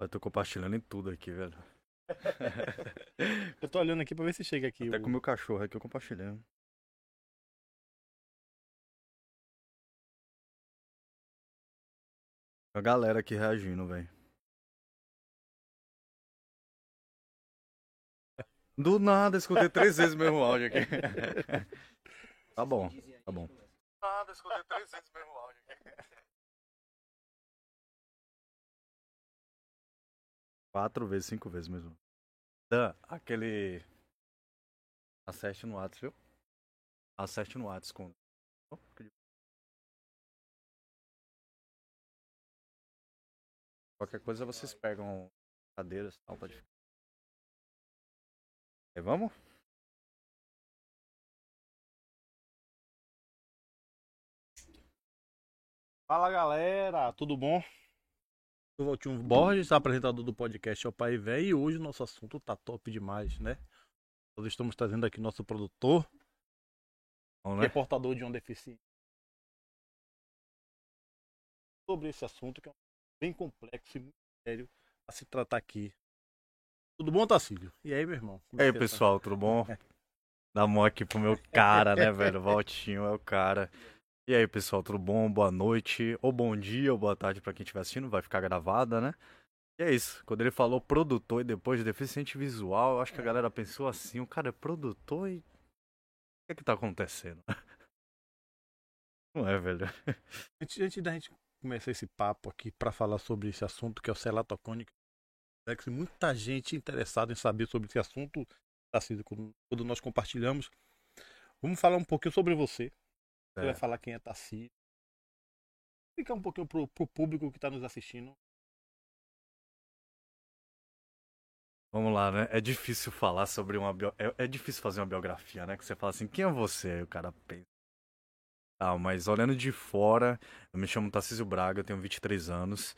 Eu tô compartilhando em tudo aqui, velho. Eu tô olhando aqui pra ver se chega aqui. Até o- com o meu cachorro aqui eu compartilhei. A galera aqui reagindo, velho. Do nada, escutei três vezes o mesmo áudio aqui. tá bom, tá bom. Do nada, escutei três vezes o mesmo áudio Quatro vezes, cinco vezes mesmo. Dan, aquele. Acerte no Whats, viu? Acerte no Whats com. Qualquer coisa vocês pegam cadeiras e tal, pode ficar. E vamos? Fala galera, tudo bom? Eu Valtinho Borges, apresentador do podcast É o Pai Véio, e hoje o nosso assunto tá top demais, né? Nós estamos trazendo aqui nosso produtor, Vamos, que é né? portador de uma deficiência. Sobre esse assunto, que é um bem complexo e muito sério a se tratar aqui. Tudo bom, Tacílio? E aí, meu irmão? Como E é aí, tá? pessoal, tudo bom? Dá mão aqui pro meu cara, né, velho? Valtinho é o cara. E aí, pessoal, tudo bom? Boa noite, ou bom dia, ou boa tarde pra quem estiver assistindo, vai ficar gravada, né? E é isso, quando ele falou produtor e depois deficiente visual, eu acho que a galera pensou assim, o cara é produtor e... O que é que tá acontecendo? Não é, velho? Antes, antes da gente começar esse papo aqui para falar sobre esse assunto que é o celatocônico, é que muita gente interessada em saber sobre esse assunto, quando quando nós compartilhamos. Vamos falar um pouquinho sobre você. Você É. vai falar quem é Tarcísio. Explicar um pouquinho pro, pro público que está nos assistindo. Vamos lá, né? É difícil falar sobre uma bio... é, é difícil fazer uma biografia, né? Que você fala assim, quem é você? Aí o cara pensa. Ah, mas olhando de fora, eu me chamo Tarcísio Braga, eu tenho 23 anos.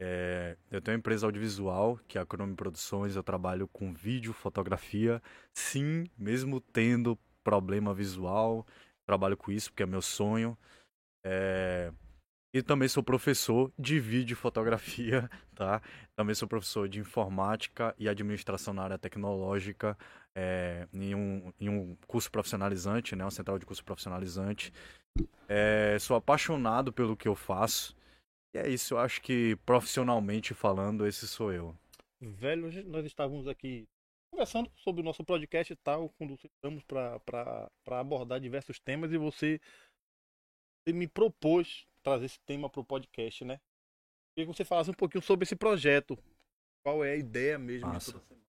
É, eu tenho uma empresa audiovisual, que é a Chrome Produções, eu trabalho com vídeo, fotografia. Sim, mesmo tendo problema visual, trabalho com isso porque é meu sonho. É, E também sou professor de vídeo e fotografia, tá? Também sou professor de informática e administração na área tecnológica é, em, um, em um curso profissionalizante, né? Uma central de curso profissionalizante. É, sou apaixonado pelo que eu faço. E é isso, eu acho que profissionalmente falando, esse sou eu. Velho, nós estávamos aqui conversando sobre o nosso podcast e tal, quando estamos para abordar diversos temas e você, me propôs trazer esse tema para o podcast, né? Queria que você falasse um pouquinho sobre esse projeto. Qual é a ideia mesmo Massa. de toda semana?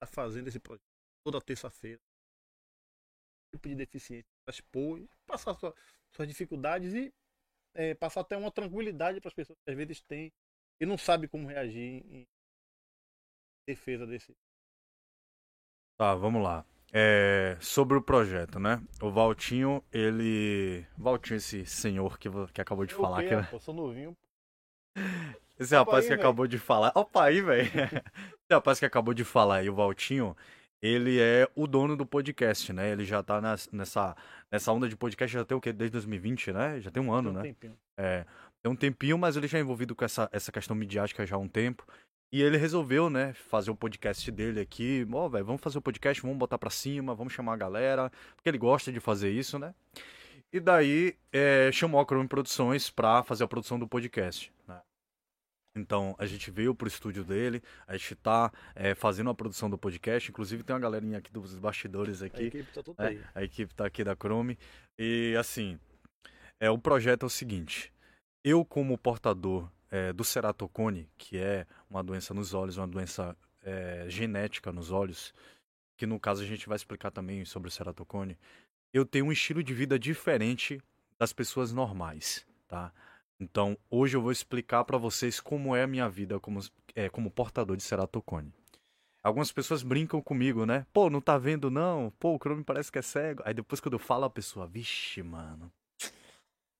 Tá fazendo esse projeto toda terça-feira. Tipo de deficiência, expor, passar sua- suas dificuldades e é, passar até uma tranquilidade para as pessoas que às vezes têm e não sabem como reagir em defesa desse. Tá, vamos lá. É, sobre o projeto, né? O Valtinho, ele. Valtinho, esse senhor que, que acabou de falar Ok, aqui, né? rapaz, sou novinho. Esse Opa rapaz aí, que velho. acabou de falar. Opa aí, velho. Esse rapaz que acabou de falar aí, o Valtinho, ele é o dono do podcast, né? Ele já tá nas- nessa, nessa onda de podcast já tem o quê? Desde 2020, né? Já tem um ano, Tem um né? tempinho. É, tem um tempinho, mas ele já é envolvido com essa, essa questão midiática já há um tempo. E ele resolveu, né, fazer o podcast dele aqui. Ó, velho, vamos fazer o podcast, vamos botar pra cima, vamos chamar a galera. Porque ele gosta de fazer isso, né? E daí é, chamou a Chrome Produções pra fazer a produção do podcast. né? Então a gente veio pro estúdio dele, a gente tá é, fazendo a produção do podcast. Inclusive tem uma galerinha aqui dos bastidores A aqui. equipe tá toda É, aí. a equipe tá aqui da Chrome. E assim, é, o projeto é o seguinte. Eu, como portador é, do ceratocone, que é uma doença nos olhos, uma doença é, genética nos olhos, que no caso a gente vai explicar também sobre o ceratocone, eu tenho um estilo de vida diferente das pessoas normais, tá? Então, hoje eu vou explicar para vocês como é a minha vida como, é, como portador de ceratocone. Algumas pessoas brincam comigo, né? Pô, não tá vendo não? Pô, o Chrome parece que é cego. Aí depois quando eu falo a pessoa, vixe, mano.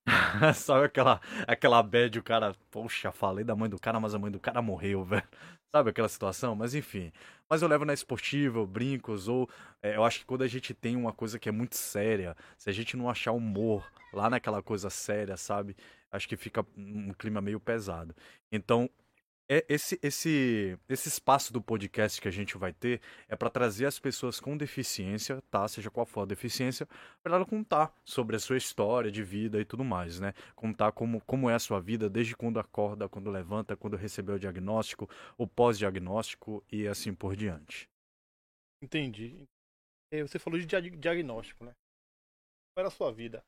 Sabe aquela, aquela bad, o cara, poxa, falei da mãe do cara, mas a mãe do cara morreu, velho. Sabe aquela situação? Mas enfim. Mas eu levo na esportiva, eu brinco, zoo. É, eu acho que quando a gente tem uma coisa que é muito séria, se a gente não achar humor lá naquela coisa séria, sabe? Acho que fica um clima meio pesado. Então, é esse, esse, esse espaço do podcast que a gente vai ter é para trazer as pessoas com deficiência, tá? Seja qual for a deficiência, para ela contar sobre a sua história de vida e tudo mais, né? Contar como, como é a sua vida desde quando acorda, quando levanta, quando recebeu o diagnóstico, o pós-diagnóstico e assim por diante. Entendi. Você falou de diagnóstico, né? Qual era a sua vida?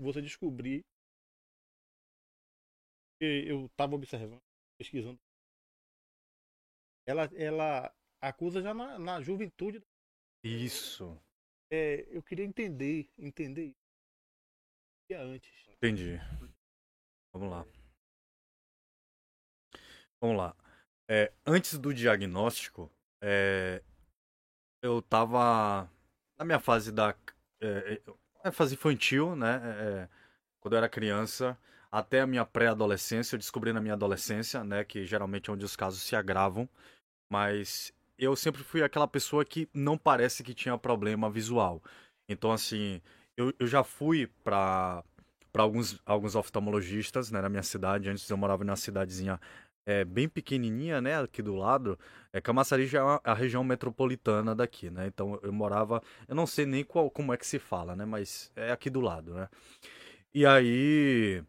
Você descobrir eu estava observando pesquisando. Ela, ela acusa já na, na juventude. Isso. É, eu queria entender, entender isso antes. Entendi. Vamos lá. Vamos lá. É, antes do diagnóstico, é, eu tava na minha fase da é, é fase infantil, né? É, é, quando eu era criança, até a minha pré-adolescência. Eu descobri na minha adolescência, né, que geralmente é onde os casos se agravam, mas eu sempre fui aquela pessoa que não parece que tinha problema visual. Então, assim, eu, eu já fui para alguns, alguns oftalmologistas né, na minha cidade. Antes eu morava numa cidadezinha é, bem pequenininha, né, aqui do lado. É, Camaçari já é a região metropolitana daqui, né? Então eu morava, eu não sei nem qual, como é que se fala, né, mas é aqui do lado, né? E aí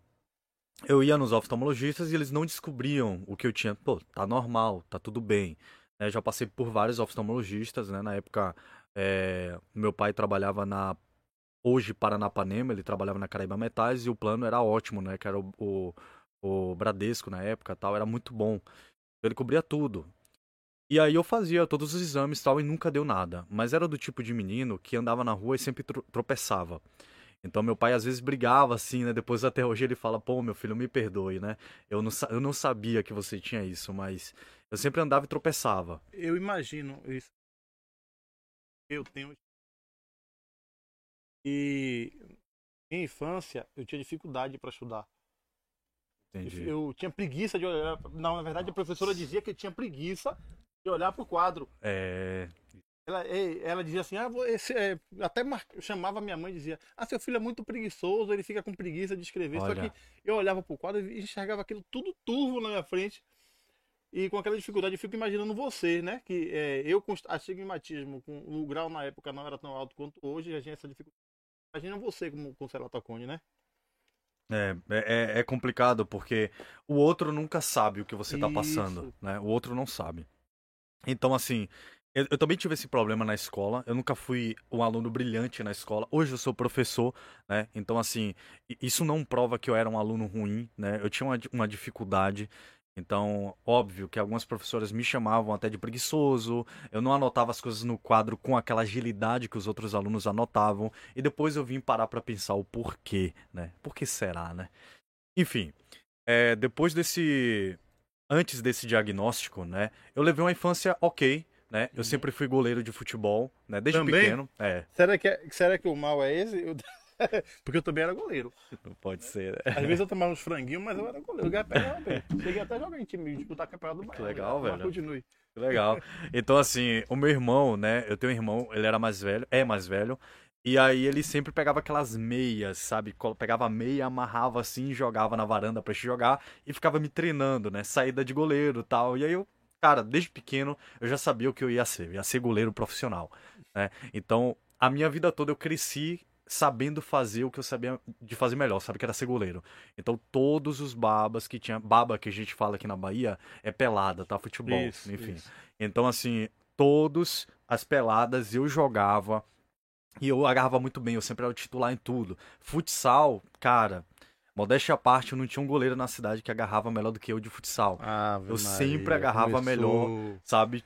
eu ia nos oftalmologistas e eles não descobriam o que eu tinha. Pô, tá normal, tá tudo bem. É, já passei por vários oftalmologistas, né? Na época, é, meu pai trabalhava na hoje Paranapanema, ele trabalhava na Caraíba Metais e o plano era ótimo, né? Que era o, o, o Bradesco na época tal, era muito bom. Ele cobria tudo. E aí eu fazia todos os exames tal e nunca deu nada. Mas era do tipo de menino que andava na rua e sempre tropeçava. Então meu pai às vezes brigava assim, né? Depois até hoje ele fala, pô, meu filho, me perdoe, né? Eu não, eu não sabia que você tinha isso, mas eu sempre andava e tropeçava. Eu imagino isso. Eu tenho. E em infância eu tinha dificuldade para estudar. Entendi. Eu tinha preguiça de olhar. Não, na verdade a professora dizia que eu tinha preguiça de olhar pro quadro. É. Ela, ela dizia assim, ah, esse, é, até mar... chamava minha mãe e dizia, ah, seu filho é muito preguiçoso, ele fica com preguiça de escrever. Olha. Só que eu olhava pro quadro e enxergava aquilo tudo turvo na minha frente. E com aquela dificuldade, eu fico imaginando você, né? Que é, eu com astigmatismo, com o grau na época não era tão alto quanto hoje, já tinha essa dificuldade. Imagina você como com ceratocone, né? É, é, é, complicado porque o outro nunca sabe o que você está passando, né? O outro não sabe. Então, assim, eu, eu, também tive esse problema na escola. Eu nunca fui um aluno brilhante na escola. Hoje eu sou professor, né? Então, assim, isso não prova que eu era um aluno ruim, né? Eu tinha uma, uma dificuldade. Então, óbvio que algumas professoras me chamavam até de preguiçoso, eu não anotava as coisas no quadro com aquela agilidade que os outros alunos anotavam, e depois eu vim parar para pensar o porquê, né? Por que será, né? Enfim, é, depois desse. Antes desse diagnóstico, né? Eu levei uma infância ok, né? Eu sempre fui goleiro de futebol, né? Desde também? pequeno. É. Será que, é, será que o mal é esse? Eu... Porque eu também era goleiro. Não pode ser, né? Às vezes eu tomava uns franguinhos, mas eu era goleiro. Eu pegava bem. Cheguei até a jogar em time, disputar campeonato do Bahia. Que legal, velho. continue. Que legal. Então, assim, o meu irmão, né? Eu tenho um irmão, ele era mais velho, é mais velho. E aí ele sempre pegava aquelas meias, sabe? Pegava a meia, amarrava assim, jogava na varanda pra gente jogar e ficava me treinando, né? Saída de goleiro tal. E aí eu cara, desde pequeno eu já sabia o que eu ia ser, eu ia ser goleiro profissional, né? Então, a minha vida toda eu cresci sabendo fazer o que eu sabia de fazer melhor, sabe que era ser goleiro. Então, todos os babas que tinha, baba que a gente fala aqui na Bahia é pelada, tá? Futebol, isso, enfim. Isso. Então, assim, todos as peladas eu jogava e eu agarrava muito bem, eu sempre era o titular em tudo. Futsal, cara, Modéstia à parte, eu não tinha um goleiro na cidade que agarrava melhor do que eu de futsal. Ah, eu Maria, sempre agarrava começou... melhor, sabe?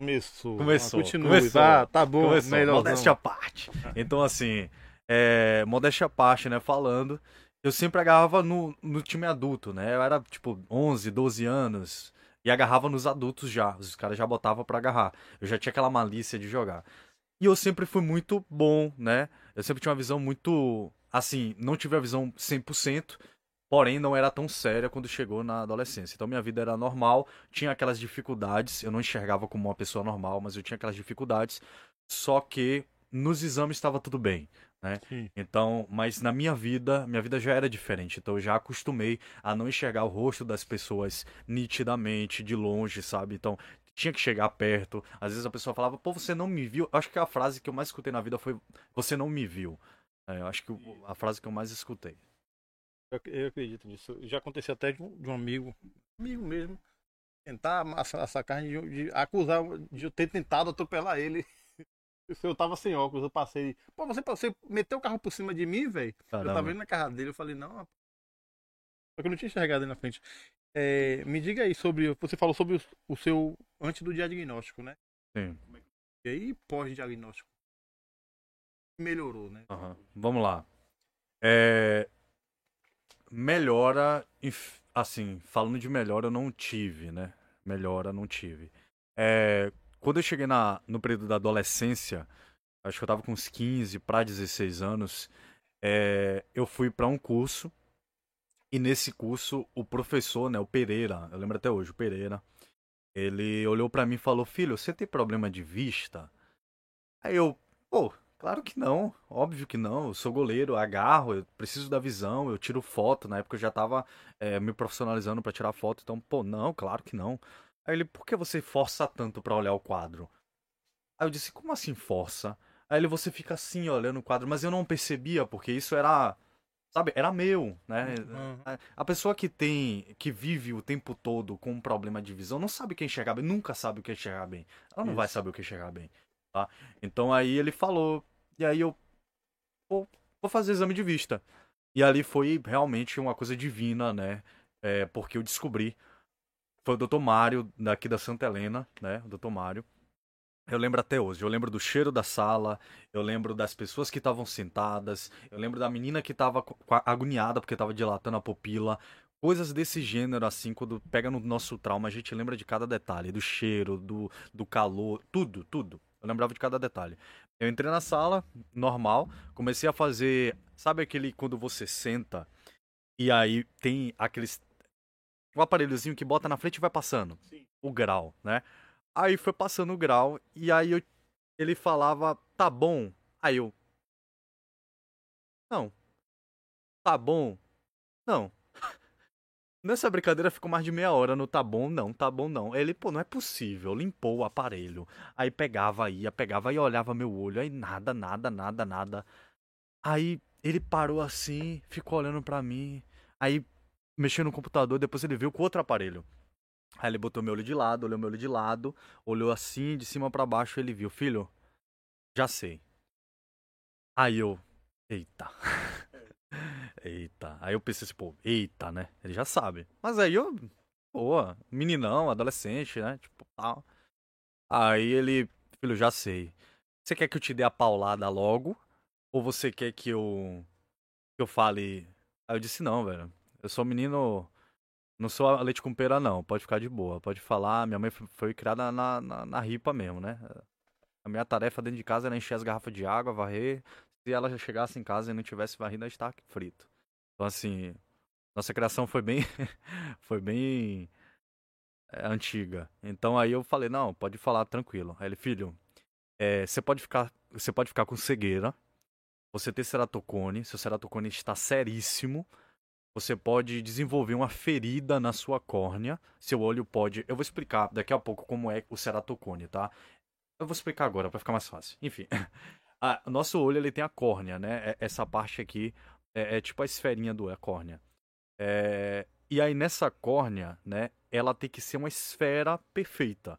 Começou. Começou. Continua. Começou. Ah, tá bom. Começou. Melhor modéstia à parte. Então, assim, é, modéstia à parte, né? Falando, eu sempre agarrava no, no time adulto, né? Eu era, tipo, 11, 12 anos e agarrava nos adultos já. Os caras já botavam para agarrar. Eu já tinha aquela malícia de jogar. E eu sempre fui muito bom, né? Eu sempre tinha uma visão muito assim, não tive a visão 100%, porém não era tão séria quando chegou na adolescência. Então minha vida era normal, tinha aquelas dificuldades, eu não enxergava como uma pessoa normal, mas eu tinha aquelas dificuldades, só que nos exames estava tudo bem, né? Sim. Então, mas na minha vida, minha vida já era diferente. Então eu já acostumei a não enxergar o rosto das pessoas nitidamente, de longe, sabe? Então tinha que chegar perto. Às vezes a pessoa falava, pô, você não me viu. Acho que a frase que eu mais escutei na vida foi, você não me viu. É, eu acho que a frase que eu mais escutei. Eu, eu acredito nisso. Já aconteceu até de um, de um amigo, amigo mesmo, tentar amassar essa carne, de, de acusar de eu ter tentado atropelar ele. Eu tava sem óculos, eu passei. Pô, você, você meteu o carro por cima de mim, velho? Eu tava indo na casa dele, eu falei, não, rapaz. Só que eu não tinha enxergado ele na frente. É, me diga aí sobre. Você falou sobre o, o seu. Antes do diagnóstico, né? Sim. E aí pós-diagnóstico. Melhorou, né? Aham. Vamos lá. É, Melhora, assim, falando de melhora, eu não tive, né? Melhora, não tive. É, Quando eu cheguei na... no período da adolescência, acho que eu tava com uns 15 para 16 anos, é, eu fui para um curso, e nesse curso, o professor, né, o Pereira, eu lembro até hoje, o Pereira, ele olhou para mim e falou: Filho, você tem problema de vista? Aí eu, pô, claro que não, óbvio que não. Eu sou goleiro, eu agarro, eu preciso da visão, eu tiro foto. Na época eu já tava é, me profissionalizando pra tirar foto, então, pô, não, claro que não. Aí ele, por que você força tanto pra olhar o quadro? Aí eu disse, como assim força? Aí ele, você fica assim olhando o quadro, mas eu não percebia, porque isso era, sabe, era meu, né? Uhum. A- pessoa que tem, que vive o tempo todo com um problema de visão, não sabe o que é enxergar bem, nunca sabe o que é enxergar bem. Ela não vai Isso. saber o que é enxergar bem, tá? Então aí ele falou, e aí eu vou, vou fazer exame de vista. E ali foi realmente uma coisa divina, né? É, porque eu descobri, foi o Dr. Mário, daqui da Santa Helena, né? O Dr. Mário. Eu lembro até hoje, eu lembro do cheiro da sala, eu lembro das pessoas que estavam sentadas, eu lembro da menina que estava agoniada porque estava dilatando a pupila. Coisas desse gênero, assim, quando pega no nosso trauma, a gente lembra de cada detalhe, do cheiro, do, do calor, tudo, tudo. Eu lembrava de cada detalhe. Eu entrei na sala, normal, comecei a fazer. Sabe aquele quando você senta e aí tem aqueles. O aparelhozinho que bota na frente e vai passando. Sim. O grau, né? Aí foi passando o grau e aí eu- ele falava, tá bom. Aí eu. Não. Tá bom. Não. Nessa brincadeira ficou mais de meia hora no tá bom, não, tá bom, não. Ele, pô, não é possível. Limpou o aparelho. Aí pegava, ia, pegava e olhava meu olho. Aí nada, nada, nada, nada. Aí ele parou assim, ficou olhando pra mim. Aí mexeu no computador, depois ele veio com outro aparelho. Aí ele botou meu olho de lado, olhou meu olho de lado, olhou assim, de cima pra baixo, ele viu, filho, já sei. Aí eu, eita. eita. Aí eu pensei assim, pô, eita, né? Ele já sabe. Mas aí eu, pô, meninão, adolescente, né? Tipo, tal. Aí ele, filho, já sei. Você quer que eu te dê a paulada logo? Ou você quer que eu que eu fale? Aí eu disse não, velho. Eu sou menino, não sou a leite com pera não. Pode ficar de boa, pode falar. Minha mãe foi- criada na, na, na ripa mesmo, né? A minha tarefa dentro de casa era encher as garrafas de água, varrer. Se ela já chegasse em casa e não tivesse varrido, ela estava frito. Então assim, nossa criação foi bem, foi bem é, antiga. Então aí eu falei não, pode falar tranquilo. Aí ele, filho, é, você pode ficar, você pode ficar com cegueira. Você ter ceratocone, seu ceratocone está seríssimo. Você pode desenvolver uma ferida na sua córnea. Seu olho pode. Eu vou explicar daqui a pouco como é o ceratocone, tá? Eu vou explicar agora para ficar mais fácil. Enfim, nosso olho ele tem a córnea, né? É- Essa parte aqui é, é tipo a esferinha do a córnea. É, E aí nessa córnea, né? Ela tem que ser uma esfera perfeita.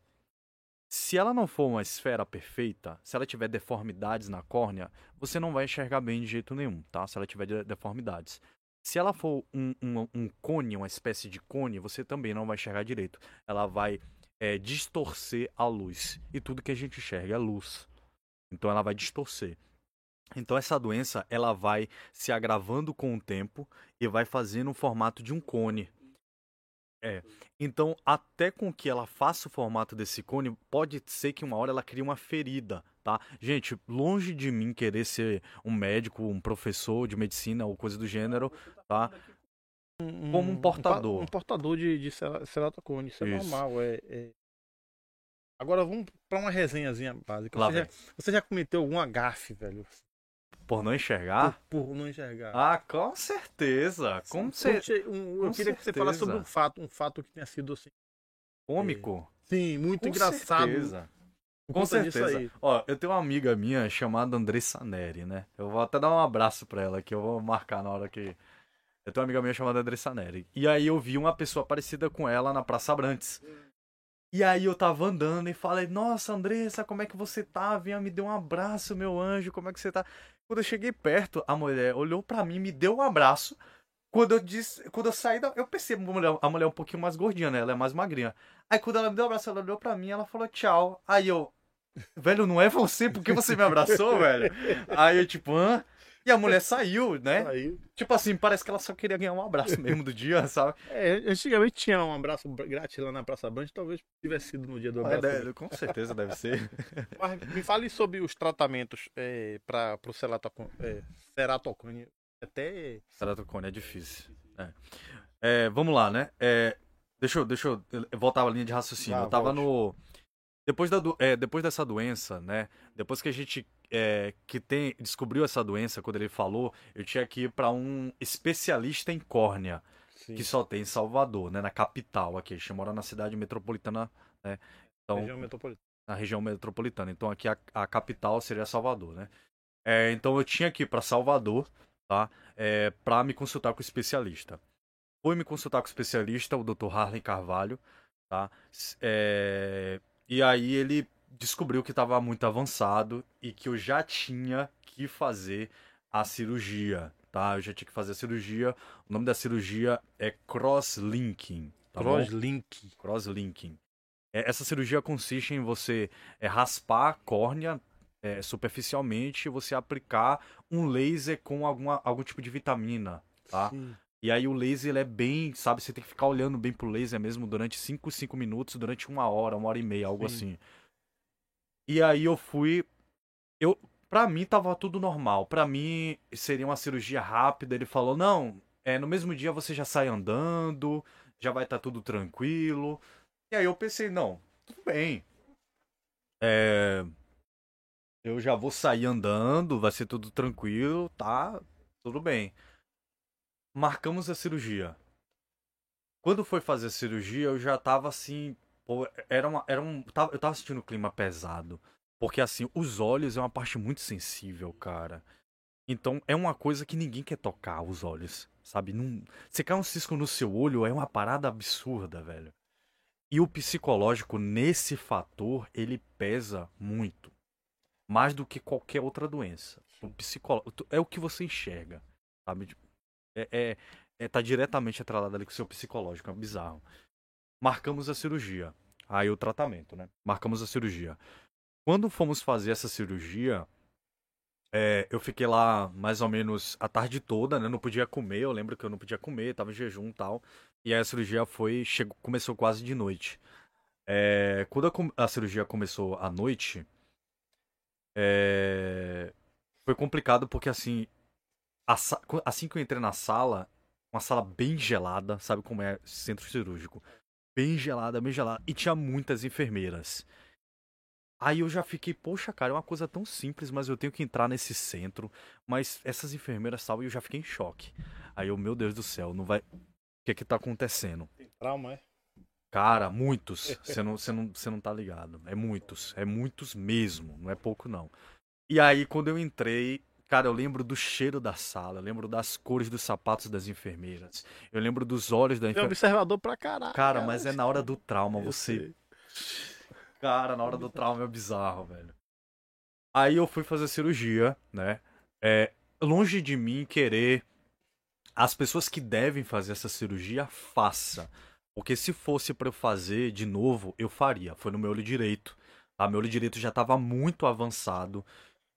Se ela não for uma esfera perfeita, se ela tiver deformidades na córnea, você não vai enxergar bem de jeito nenhum, tá? Se ela tiver de- deformidades. Se ela for um, um, um cone, uma espécie de cone, você também não vai enxergar direito. Ela vai é, distorcer a luz. E tudo que a gente enxerga é luz. Então ela vai distorcer. Então essa doença ela vai se agravando com o tempo e vai fazendo o formato de um cone. É. Então, até com que ela faça o formato desse cone, pode ser que uma hora ela crie uma ferida, tá? Gente, longe de mim querer ser um médico, um professor de medicina ou coisa do gênero, tá? Como um portador. Um, portador de, de cera- ceratocone. Isso é Isso. normal. É, é- Agora vamos pra uma resenhazinha básica. Lá Você já, vem. você já cometeu alguma gafe, velho? Por não enxergar? Por, por não enxergar. Ah, com certeza. Com certeza. Conte um- eu com queria que você falasse sobre um certeza. fato, um fato que tenha sido assim. Cômico. Sim, muito Com engraçado. certeza. Com certeza. Ó, eu tenho uma amiga minha chamada Andressa Neri, né? Eu vou até dar um abraço pra ela, que eu vou marcar na hora que. Eu tenho uma amiga minha chamada Andressa Neri. E aí eu vi uma pessoa parecida com ela na Praça Abrantes. E aí eu tava andando e falei, nossa, Andressa, como é que você tá? Vinha, me deu um abraço, meu anjo, como é que você tá? Quando eu cheguei perto, a mulher olhou pra mim, me deu um abraço. Quando eu disse, quando eu saí da, eu percebo a mulher, a mulher é um pouquinho mais gordinha, né? Ela é mais magrinha. Aí quando ela me deu um abraço, ela olhou pra mim, ela falou tchau. Aí eu, velho, não é você, por que você me abraçou, velho? Aí eu tipo, hã? E a mulher saiu, né? Aí. Tipo assim, parece que ela só queria ganhar um abraço mesmo do dia, sabe? É, antigamente tinha um abraço grátis lá na Praça Branca, talvez tivesse sido no dia do É, abraço. deve- com certeza deve ser. Mas me fale sobre os tratamentos é, para o ceratocone. É, ceratocone. Até. Ceratocone é difícil. É. É, vamos lá, né? É, deixa, eu, deixa eu voltar à linha de raciocínio. Vá, eu tava volte. no. Depois, da, do- é, depois dessa doença, né? Depois que a gente é, que tem, descobriu essa doença, quando ele falou, eu tinha que ir pra um especialista em córnea, Sim. que só tem em Salvador, né? Na capital aqui. A gente mora na cidade metropolitana, né? Então, região metropolitana. na região metropolitana. Então aqui a, a capital seria Salvador, né? É, então eu tinha que ir para Salvador, tá? É, para me consultar com o especialista. Fui me consultar com o especialista, o Dr. Harley Carvalho, tá? É, e aí ele descobriu que estava muito avançado e que eu já tinha que fazer a cirurgia, tá? Eu já tinha que fazer a cirurgia. O nome da cirurgia é crosslinking, tá bom? Crosslink. Crosslinking. É, Essa cirurgia consiste em você é, raspar a córnea é, superficialmente e você aplicar um laser com alguma, algum tipo de vitamina, tá? Sim. E aí o laser ele é bem, sabe, você tem que ficar olhando bem pro laser mesmo durante 5, 5 minutos, durante uma hora, uma hora e meia, algo Sim. assim. E aí eu fui. Eu, pra mim tava tudo normal. Pra mim seria uma cirurgia rápida. Ele falou: não, é, no mesmo dia você já sai andando, já vai estar tudo tranquilo. E aí eu pensei: não, tudo bem. É, eu já vou sair andando, vai ser tudo tranquilo, tá? Tudo bem. Marcamos a cirurgia. Quando foi fazer a cirurgia, eu já tava assim. Era uma, era um, eu tava sentindo o clima pesado. Porque assim, os olhos é uma parte muito sensível, cara. Então é uma coisa que ninguém quer tocar, os olhos. Sabe? Não, você cai um cisco no seu olho, é uma parada absurda, velho. E o psicológico, nesse fator, ele pesa muito. Mais do que qualquer outra doença. O psicológico é o que você enxerga, sabe? É, é, é, tá diretamente atrelado ali com o seu psicológico, é bizarro. Marcamos a cirurgia. Aí o tratamento, né? Marcamos a cirurgia. Quando fomos fazer essa cirurgia, é, eu fiquei lá mais ou menos a tarde toda, né? Não podia comer, eu lembro que eu não podia comer, tava em jejum e tal. E aí a cirurgia foi, chegou, começou quase de noite. É, quando a, a cirurgia começou à noite, é, foi complicado porque assim, assim que eu entrei na sala, uma sala bem gelada, sabe como é centro cirúrgico? Bem gelada, bem gelada. E tinha muitas enfermeiras. Aí eu já fiquei, poxa, cara, é uma coisa tão simples, mas eu tenho que entrar nesse centro. Mas essas enfermeiras tal, e eu já fiquei em choque. Aí eu, meu Deus do céu, não vai. O que é que tá acontecendo? Trauma, é? Cara, muitos. Você não, você não, você não tá ligado. É muitos. É muitos mesmo. Não é pouco, não. E aí, quando eu entrei, cara, eu lembro do cheiro da sala. Eu lembro das cores dos sapatos das enfermeiras. Eu lembro dos olhos da É enfermeira. observador pra caralho. Cara, mas é na hora do trauma. Eu Você. sei. Cara, na hora do trauma é bizarro, velho. Aí eu fui fazer cirurgia, né? É, longe de mim querer. As pessoas que devem fazer essa cirurgia, faça. Porque se fosse pra eu fazer de novo, eu faria. Foi no meu olho direito. Tá? Meu olho direito já tava muito avançado.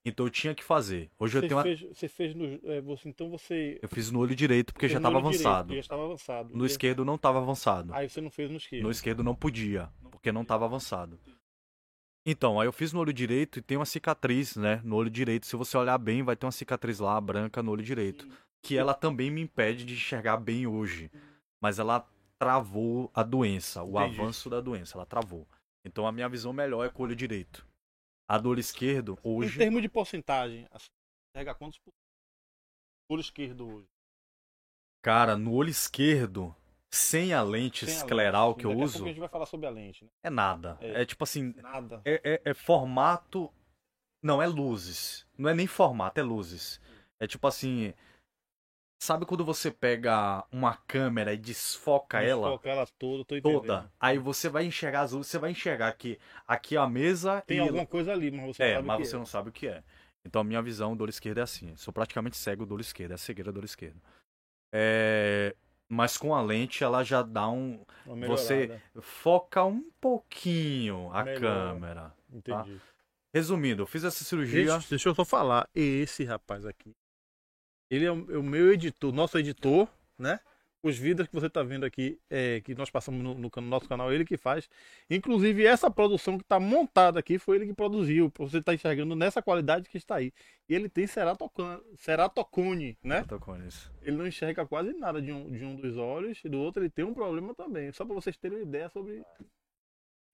Então eu tinha que fazer. Hoje eu Você tenho uma... fez, você fez no. é, você, então você. Eu fiz no olho direito porque já fez no tava olho direito, avançado. porque já estava avançado. No E- esquerdo não tava avançado. Aí você não fez no esquerdo. No esquerdo não podia, porque não estava avançado. Então, aí eu fiz no olho direito e tem uma cicatriz, né? No olho direito. Se você olhar bem, vai ter uma cicatriz lá, branca, no olho direito. Que ela também me impede de enxergar bem hoje. Mas ela travou a doença, o Entendi. avanço da doença, ela travou. Então a minha visão melhor é com o olho direito. A do olho esquerdo, Em hoje. termos de porcentagem, assim, enxerga quantos por cento? Olho esquerdo hoje. Cara, no olho esquerdo, sem a lente Sem a escleral lente. que eu Daqui a uso, pouco a gente vai falar sobre a lente, né? é nada. É. É, tipo assim, Nada. é, é- é formato. Não, é luzes. Não é nem formato, é luzes. É tipo assim. Sabe quando você pega uma câmera e desfoca ela? Desfoca ela toda, tô entendendo. toda. Aí você vai enxergar as luzes, você vai enxergar que aqui é a mesa Tem e alguma coisa ali, mas você é, sabe o mas que você é. não sabe o que é. Então a minha visão do olho esquerdo é assim. Eu sou praticamente cego do olho esquerdo, é a cegueira do olho esquerdo. É, mas com a lente ela já dá um Uma você- foca um pouquinho a Melhor. câmera. Entendi. Resumindo, eu fiz essa cirurgia. Deixa, deixa eu só falar. Esse rapaz aqui, ele é o, é o meu editor, nosso editor, né? Os vídeos que você tá vendo aqui, é, que nós passamos no, no nosso canal, ele que faz. Inclusive, essa produção que tá montada aqui foi ele que produziu. Você tá enxergando nessa qualidade que está aí. E ele tem ceratocone, ceratocone né? Com isso. Ele não enxerga quase nada de um, de um dos olhos e do outro ele tem um problema também. Só para vocês terem uma ideia sobre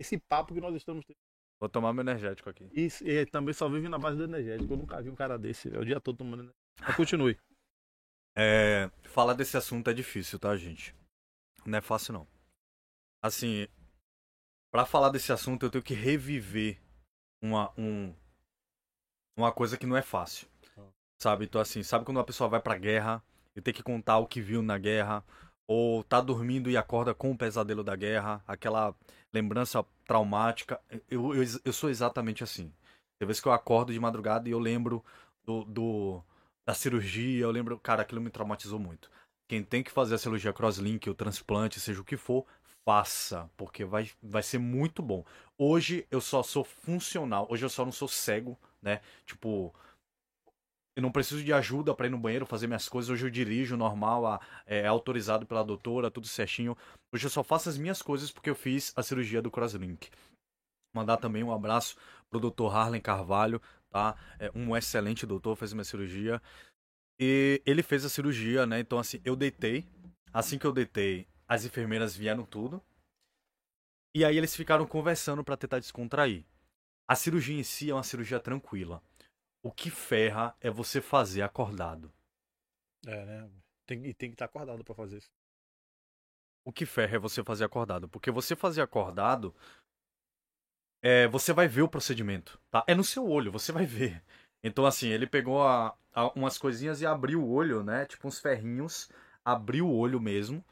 esse papo que nós estamos tendo. Vou tomar meu energético aqui. E, e ele também só vive na base do energético. Eu nunca vi um cara desse. É o dia todo tomando energético. Mas continue. É, falar desse assunto é difícil, tá, gente? Não é fácil, não. Assim, pra falar desse assunto eu tenho que reviver uma, um, uma coisa que não é fácil. Sabe? Então, assim, sabe quando uma pessoa vai pra guerra e tem que contar o que viu na guerra? Ou tá dormindo e acorda com o pesadelo da guerra? Aquela lembrança traumática? Eu, eu, eu sou exatamente assim. Tem vezes que eu acordo de madrugada e eu lembro do, do da cirurgia, eu lembro, cara, aquilo me traumatizou muito. Quem tem que fazer a cirurgia crosslink, o transplante, seja o que for, faça, porque vai, vai ser muito bom. Hoje eu só sou funcional, hoje eu só não sou cego, né? Tipo, eu não preciso de ajuda para ir no banheiro fazer minhas coisas. Hoje eu dirijo normal, a- é autorizado pela doutora, tudo certinho. Hoje eu só faço as minhas coisas porque eu fiz a cirurgia do crosslink. Mandar também um abraço pro Dr. Harlen Carvalho, tá? É um excelente doutor, fez minha cirurgia. E ele fez a cirurgia, né? Então, assim, eu deitei. Assim que eu deitei, as enfermeiras vieram tudo. E aí eles ficaram conversando pra tentar descontrair. A cirurgia em si é uma cirurgia tranquila. O que ferra é você fazer acordado. É, né? Tem, e tem que estar acordado pra fazer isso. O que ferra é você fazer acordado. Porque você fazer acordado, é, você vai ver o procedimento, tá? É no seu olho, você vai ver. Então, assim, ele pegou a- a- umas coisinhas e abriu o olho, né? Tipo uns ferrinhos. Abriu o olho mesmo.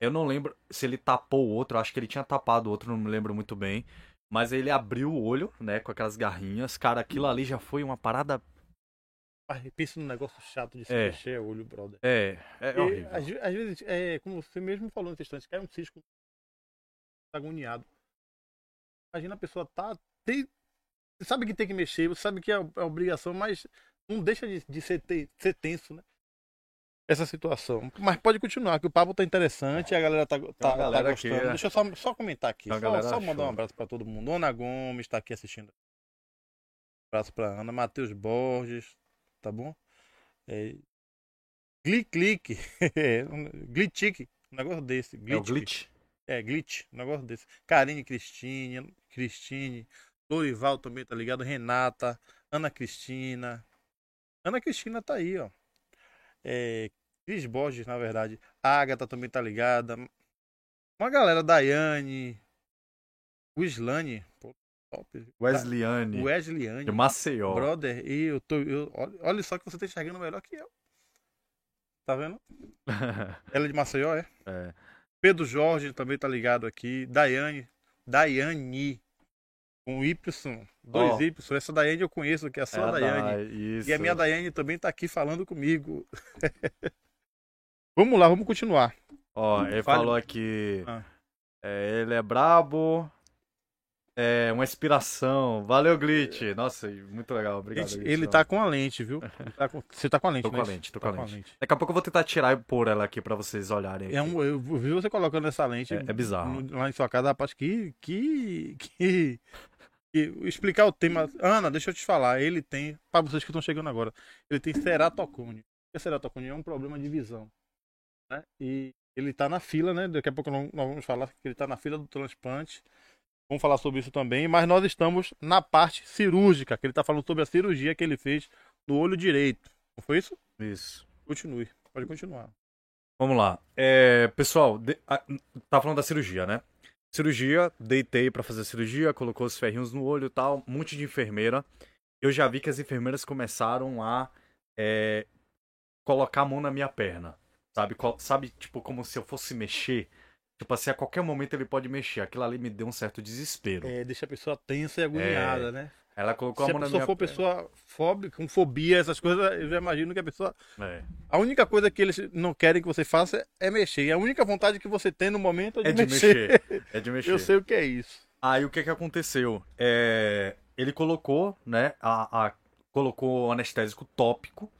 Eu não lembro se ele tapou o outro. Acho que ele tinha tapado o outro, não me lembro muito bem. Mas ele abriu o olho, né? Com aquelas garrinhas. Cara, aquilo ali já foi uma parada. Pensa num negócio chato de se É. mexer o olho, brother. É, é E, horrível. às, às vezes, é, como você mesmo falou nesse instante, cai um cisco agoniado. Imagina a pessoa tá. Tem, você sabe que tem que mexer, você sabe que é, é obrigação, mas não deixa de, de ser, te- ser tenso, né? Essa situação. Mas pode continuar, que o papo tá interessante, a galera tá, tá, tá galera aqui, gostando. é. Deixa eu só, só comentar aqui. Só, só mandar um abraço pra todo mundo. Ana Gomes tá aqui assistindo. Um abraço pra Ana. Matheus Borges, tá bom? É, Gli clique. Glitchique. Um negócio desse. É o glitch. É, glitch. Um negócio desse. Karine Cristine. Cristine. Lorival também, tá ligado? Renata. Ana Cristina. Ana Cristina tá aí, ó. É, Cris Borges, na verdade. Agatha também tá ligada. Uma galera, Daiane. Wislane. Pô, top. Wesleyane. Wesleyane. De Maceió. Brother, e eu tô. Eu, olha, olha só que você tá enxergando melhor que eu. Tá vendo? Ela é de Maceió, é? é. Pedro Jorge também tá ligado aqui. Daiane. Daiane. Com Y. Dois Ó. Y. Essa Daiane eu conheço, que é só É a a Daiane. Dai- Isso. E a minha Daiane também tá aqui falando comigo. vamos lá, vamos continuar. Ó, ele Fale. falou aqui. Ah. é, ele é brabo. É uma inspiração. Valeu, Glitch. Nossa, muito legal. Obrigado. Glitch. ele tá com a lente, viu? Tá com- Você tá com a lente, Tô com a lente, tô com Tá a lente. Daqui a pouco eu vou tentar tirar e pôr ela aqui pra vocês olharem. É um, eu vi você colocando essa lente É- é bizarro. no- lá em sua casa, rapaz, que, que, que, que- explicar o tema. Ana, deixa eu te falar, ele tem, para vocês que estão chegando agora, ele tem ceratocone. O que é ceratocone? É um problema de visão, né? E ele tá na fila, né? Daqui a pouco nós vamos falar que ele tá na fila do transplante. Vamos falar sobre isso também, mas nós estamos na parte cirúrgica, que ele está falando sobre a cirurgia que ele fez no olho direito. Não foi isso? Isso. Continue. Pode continuar. Vamos lá. É, pessoal, de, a, tá falando da cirurgia, né? Cirurgia, deitei para fazer a cirurgia, colocou os ferrinhos no olho e tal, um monte de enfermeira. Eu já vi que as enfermeiras começaram a é, colocar a mão na minha perna. Sabe? Sabe, tipo, como se eu fosse mexer. Tipo assim, a qualquer momento ele pode mexer. Aquilo ali me deu um certo desespero. É, deixa a pessoa tensa e agoniada, É. né? Ela colocou Se a a mão na pessoa minha for perna. pessoa fóbica, com fobia, essas coisas, eu já imagino que a pessoa. É. A única coisa que eles não querem que você faça é mexer. E a única vontade que você tem no momento é de, É de mexer. mexer. É de mexer. Eu sei o que é isso. Aí o que que aconteceu? É, ele colocou, né? A, a- colocou anestésico tópico.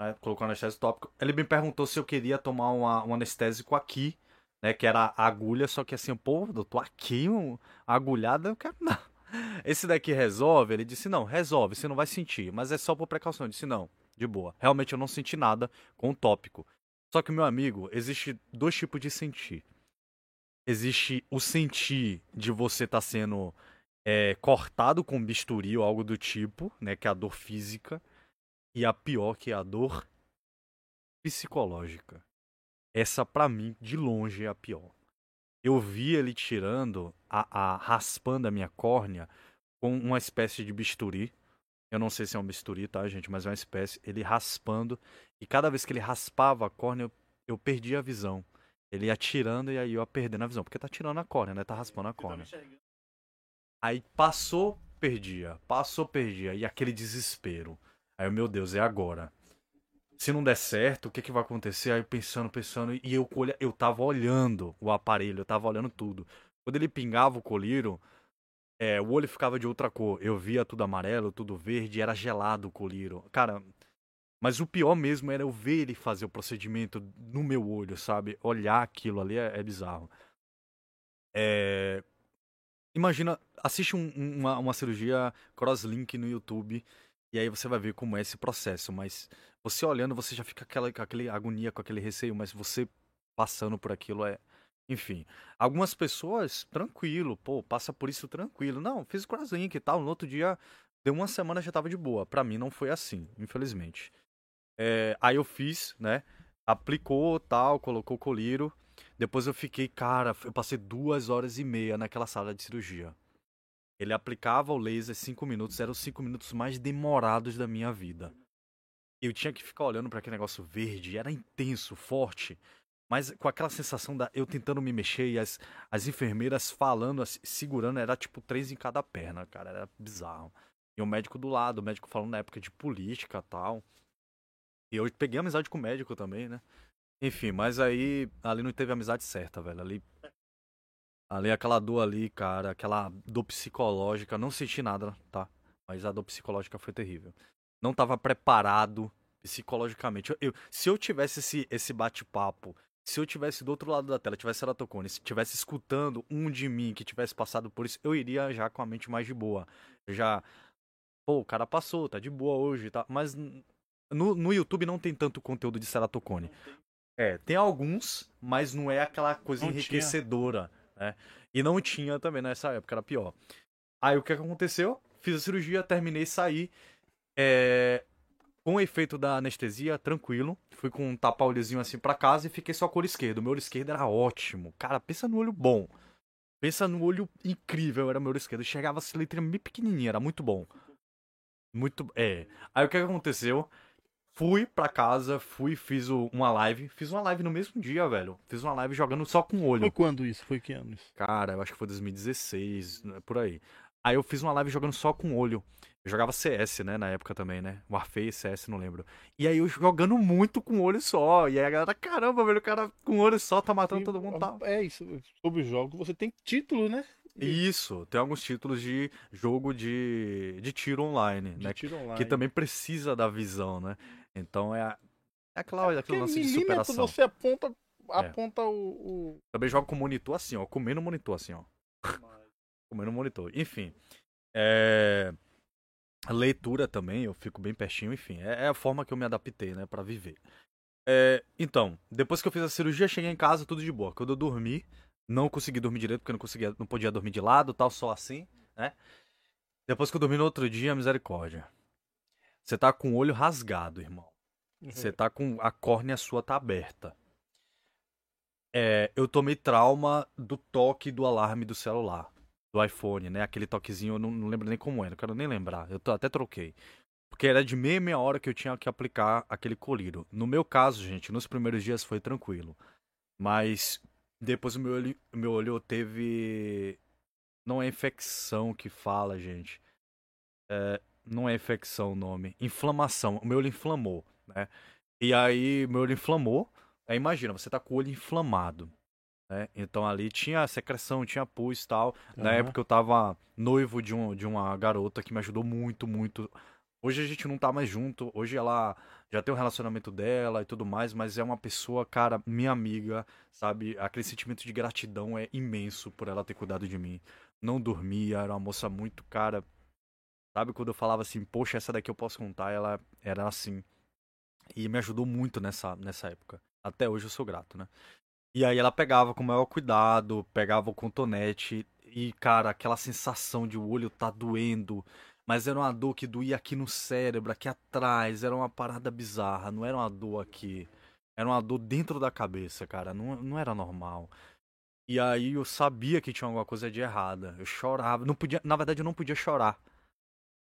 né, colocou anestésico tópico. Ele me perguntou se eu queria tomar uma- um anestésico aqui, né? Que era agulha, só que assim, pô, doutor, aqui, um, agulhada, eu quero não. Esse daqui resolve? Ele disse, não, resolve, você não vai sentir, mas é só por precaução. Eu disse, não, de boa. Realmente eu não senti nada com o tópico. Só que, meu amigo, existe dois tipos de sentir. Existe o sentir de você estar sendo é, cortado com bisturi ou algo do tipo, né? Que é a dor física. E a pior, que é a dor psicológica. Essa, pra mim, de longe, é a pior. Eu vi ele tirando, a, a raspando a minha córnea com uma espécie de bisturi. Eu não sei se é um bisturi, tá, gente? Mas é uma espécie. Ele raspando. E cada vez que ele raspava a córnea, eu, eu perdia a visão. Ele ia tirando e aí eu ia perdendo a visão. Porque tá tirando a córnea, né? Tá raspando a córnea. Aí passou, perdia. Passou, perdia. E aquele desespero. Aí eu, meu Deus, é agora. Se não der certo, o que, que vai acontecer? Aí pensando, pensando. E eu, eu tava olhando o aparelho, eu tava olhando tudo. Quando ele pingava o colírio, é, o olho ficava de outra cor. Eu via tudo amarelo, tudo verde, era gelado o colírio. Cara, mas o pior mesmo era eu ver ele fazer o procedimento no meu olho, sabe? Olhar aquilo ali é, é bizarro. É, Imagina, assiste um- uma, uma cirurgia crosslink no YouTube e aí você vai ver como é esse processo. Mas você olhando, você já fica aquela, com aquele agonia, com aquele receio, mas você passando por aquilo é. Enfim, algumas pessoas, tranquilo, pô, passa por isso tranquilo. Não, fiz o crosslink e tal, no outro dia, deu uma semana já tava de boa. Pra mim não foi assim, infelizmente. É, aí eu fiz, né? Aplicou tal, colocou o colírio. Depois eu fiquei, cara, eu passei duas horas e meia naquela sala de cirurgia. Ele aplicava o laser cinco minutos, eram os cinco minutos mais demorados da minha vida. Eu tinha que ficar olhando para aquele negócio verde, era intenso, forte, mas com aquela sensação da eu tentando me mexer e as, as enfermeiras falando, segurando, era tipo três em cada perna, cara, era bizarro. E o médico do lado, o médico falando na época de política tal. E eu peguei amizade com o médico também, né? Enfim, mas aí ali não teve amizade certa, velho. Ali ali aquela dor ali, cara, aquela dor psicológica, não senti nada, tá? Mas a dor psicológica foi terrível. Não tava preparado psicologicamente. Eu, eu- se eu tivesse esse esse bate-papo, se eu tivesse do outro lado da tela, tivesse Ceratocone, se tivesse escutando um de mim que tivesse passado por isso, eu iria já com a mente mais de boa. Eu já pô, o cara passou, tá de boa hoje, tá? Mas no, no YouTube não tem tanto conteúdo de ceratocone. É, tem alguns, mas não é aquela coisa Não tinha. enriquecedora, né? E não tinha também nessa época, era pior. Aí o que que aconteceu? Fiz a cirurgia, terminei, saí. É, com o efeito da anestesia, tranquilo. Fui com um tapa-olhozinho assim pra casa e fiquei só com o olho esquerdo. O meu olho esquerdo era ótimo. Cara, pensa no olho bom. Pensa no olho incrível, era meu olho esquerdo. Chegava essa letra bem pequenininha, era muito bom. Muito. É. Aí o que aconteceu? Fui pra casa, fui, fiz uma live. Fiz uma live no mesmo dia, velho. Fiz uma live jogando só com o olho. Foi quando isso? Foi que ano isso? Cara, eu acho que foi 2016, né, por aí. Aí eu fiz uma live jogando só com olho. Eu jogava CS, né, na época também, né? Warface, CS, não lembro. E aí eu jogando muito com olho só. E aí a galera, caramba, velho, o cara com o olho só tá matando todo mundo. Tá. É isso. Sobre o jogo, você tem título, né? Isso, tem alguns títulos de jogo de, de tiro online, De né? tiro online. Que também precisa da visão, né? Então é, a- é aquela, Porque aquele lance de superação. você aponta, É. aponta o, o- Também jogo com monitor assim, ó. Comendo monitor assim, ó. Comendo monitor. Enfim. É... Leitura também, eu fico bem pertinho, enfim. É, é a forma que eu me adaptei, né, pra viver. É, Então, depois que eu fiz a cirurgia, cheguei em casa, tudo de boa. Quando eu dormi, Não consegui dormir direito porque não conseguia, não podia dormir de lado, tal, só assim, né? Depois que eu dormi no outro dia, misericórdia. Você tá com o olho rasgado, irmão. Uhum. Você tá com a córnea sua tá aberta. É, eu tomei trauma do toque do alarme do celular, do iPhone, né? Aquele toquezinho, eu não, não lembro nem como era, não quero nem lembrar. Eu até troquei. Porque era de meia meia hora que eu tinha que aplicar aquele colírio. No meu caso, gente, nos primeiros dias foi tranquilo. Mas depois o meu olho, meu olho teve. Não é infecção que fala, gente. É, não é infecção o nome. Inflamação. O meu olho inflamou, né? E aí, meu olho inflamou. Aí imagina, você tá com o olho inflamado. Né? Então ali tinha secreção, tinha pus e tal. Na Aham. época eu tava noivo de, um, de uma garota que me ajudou muito, muito. Hoje a gente não tá mais junto. Hoje ela já tem o relacionamento dela e tudo mais, mas é uma pessoa, cara, minha amiga, sabe? Aquele sentimento de gratidão é imenso por ela ter cuidado de mim. Não dormia, era uma moça muito cara. Sabe quando eu falava assim, poxa, essa daqui eu posso contar, ela era assim. E me ajudou muito nessa, nessa época. Até hoje eu sou grato, né? E aí ela pegava com o maior cuidado, pegava o cotonete e, cara, aquela sensação de o olho tá doendo, mas era uma dor que doía aqui no cérebro, aqui atrás, era uma parada bizarra, não era uma dor aqui. Era uma dor dentro da cabeça, cara, não, não era normal. E aí eu sabia que tinha alguma coisa de errada. Eu chorava, não podia, na verdade eu não podia chorar.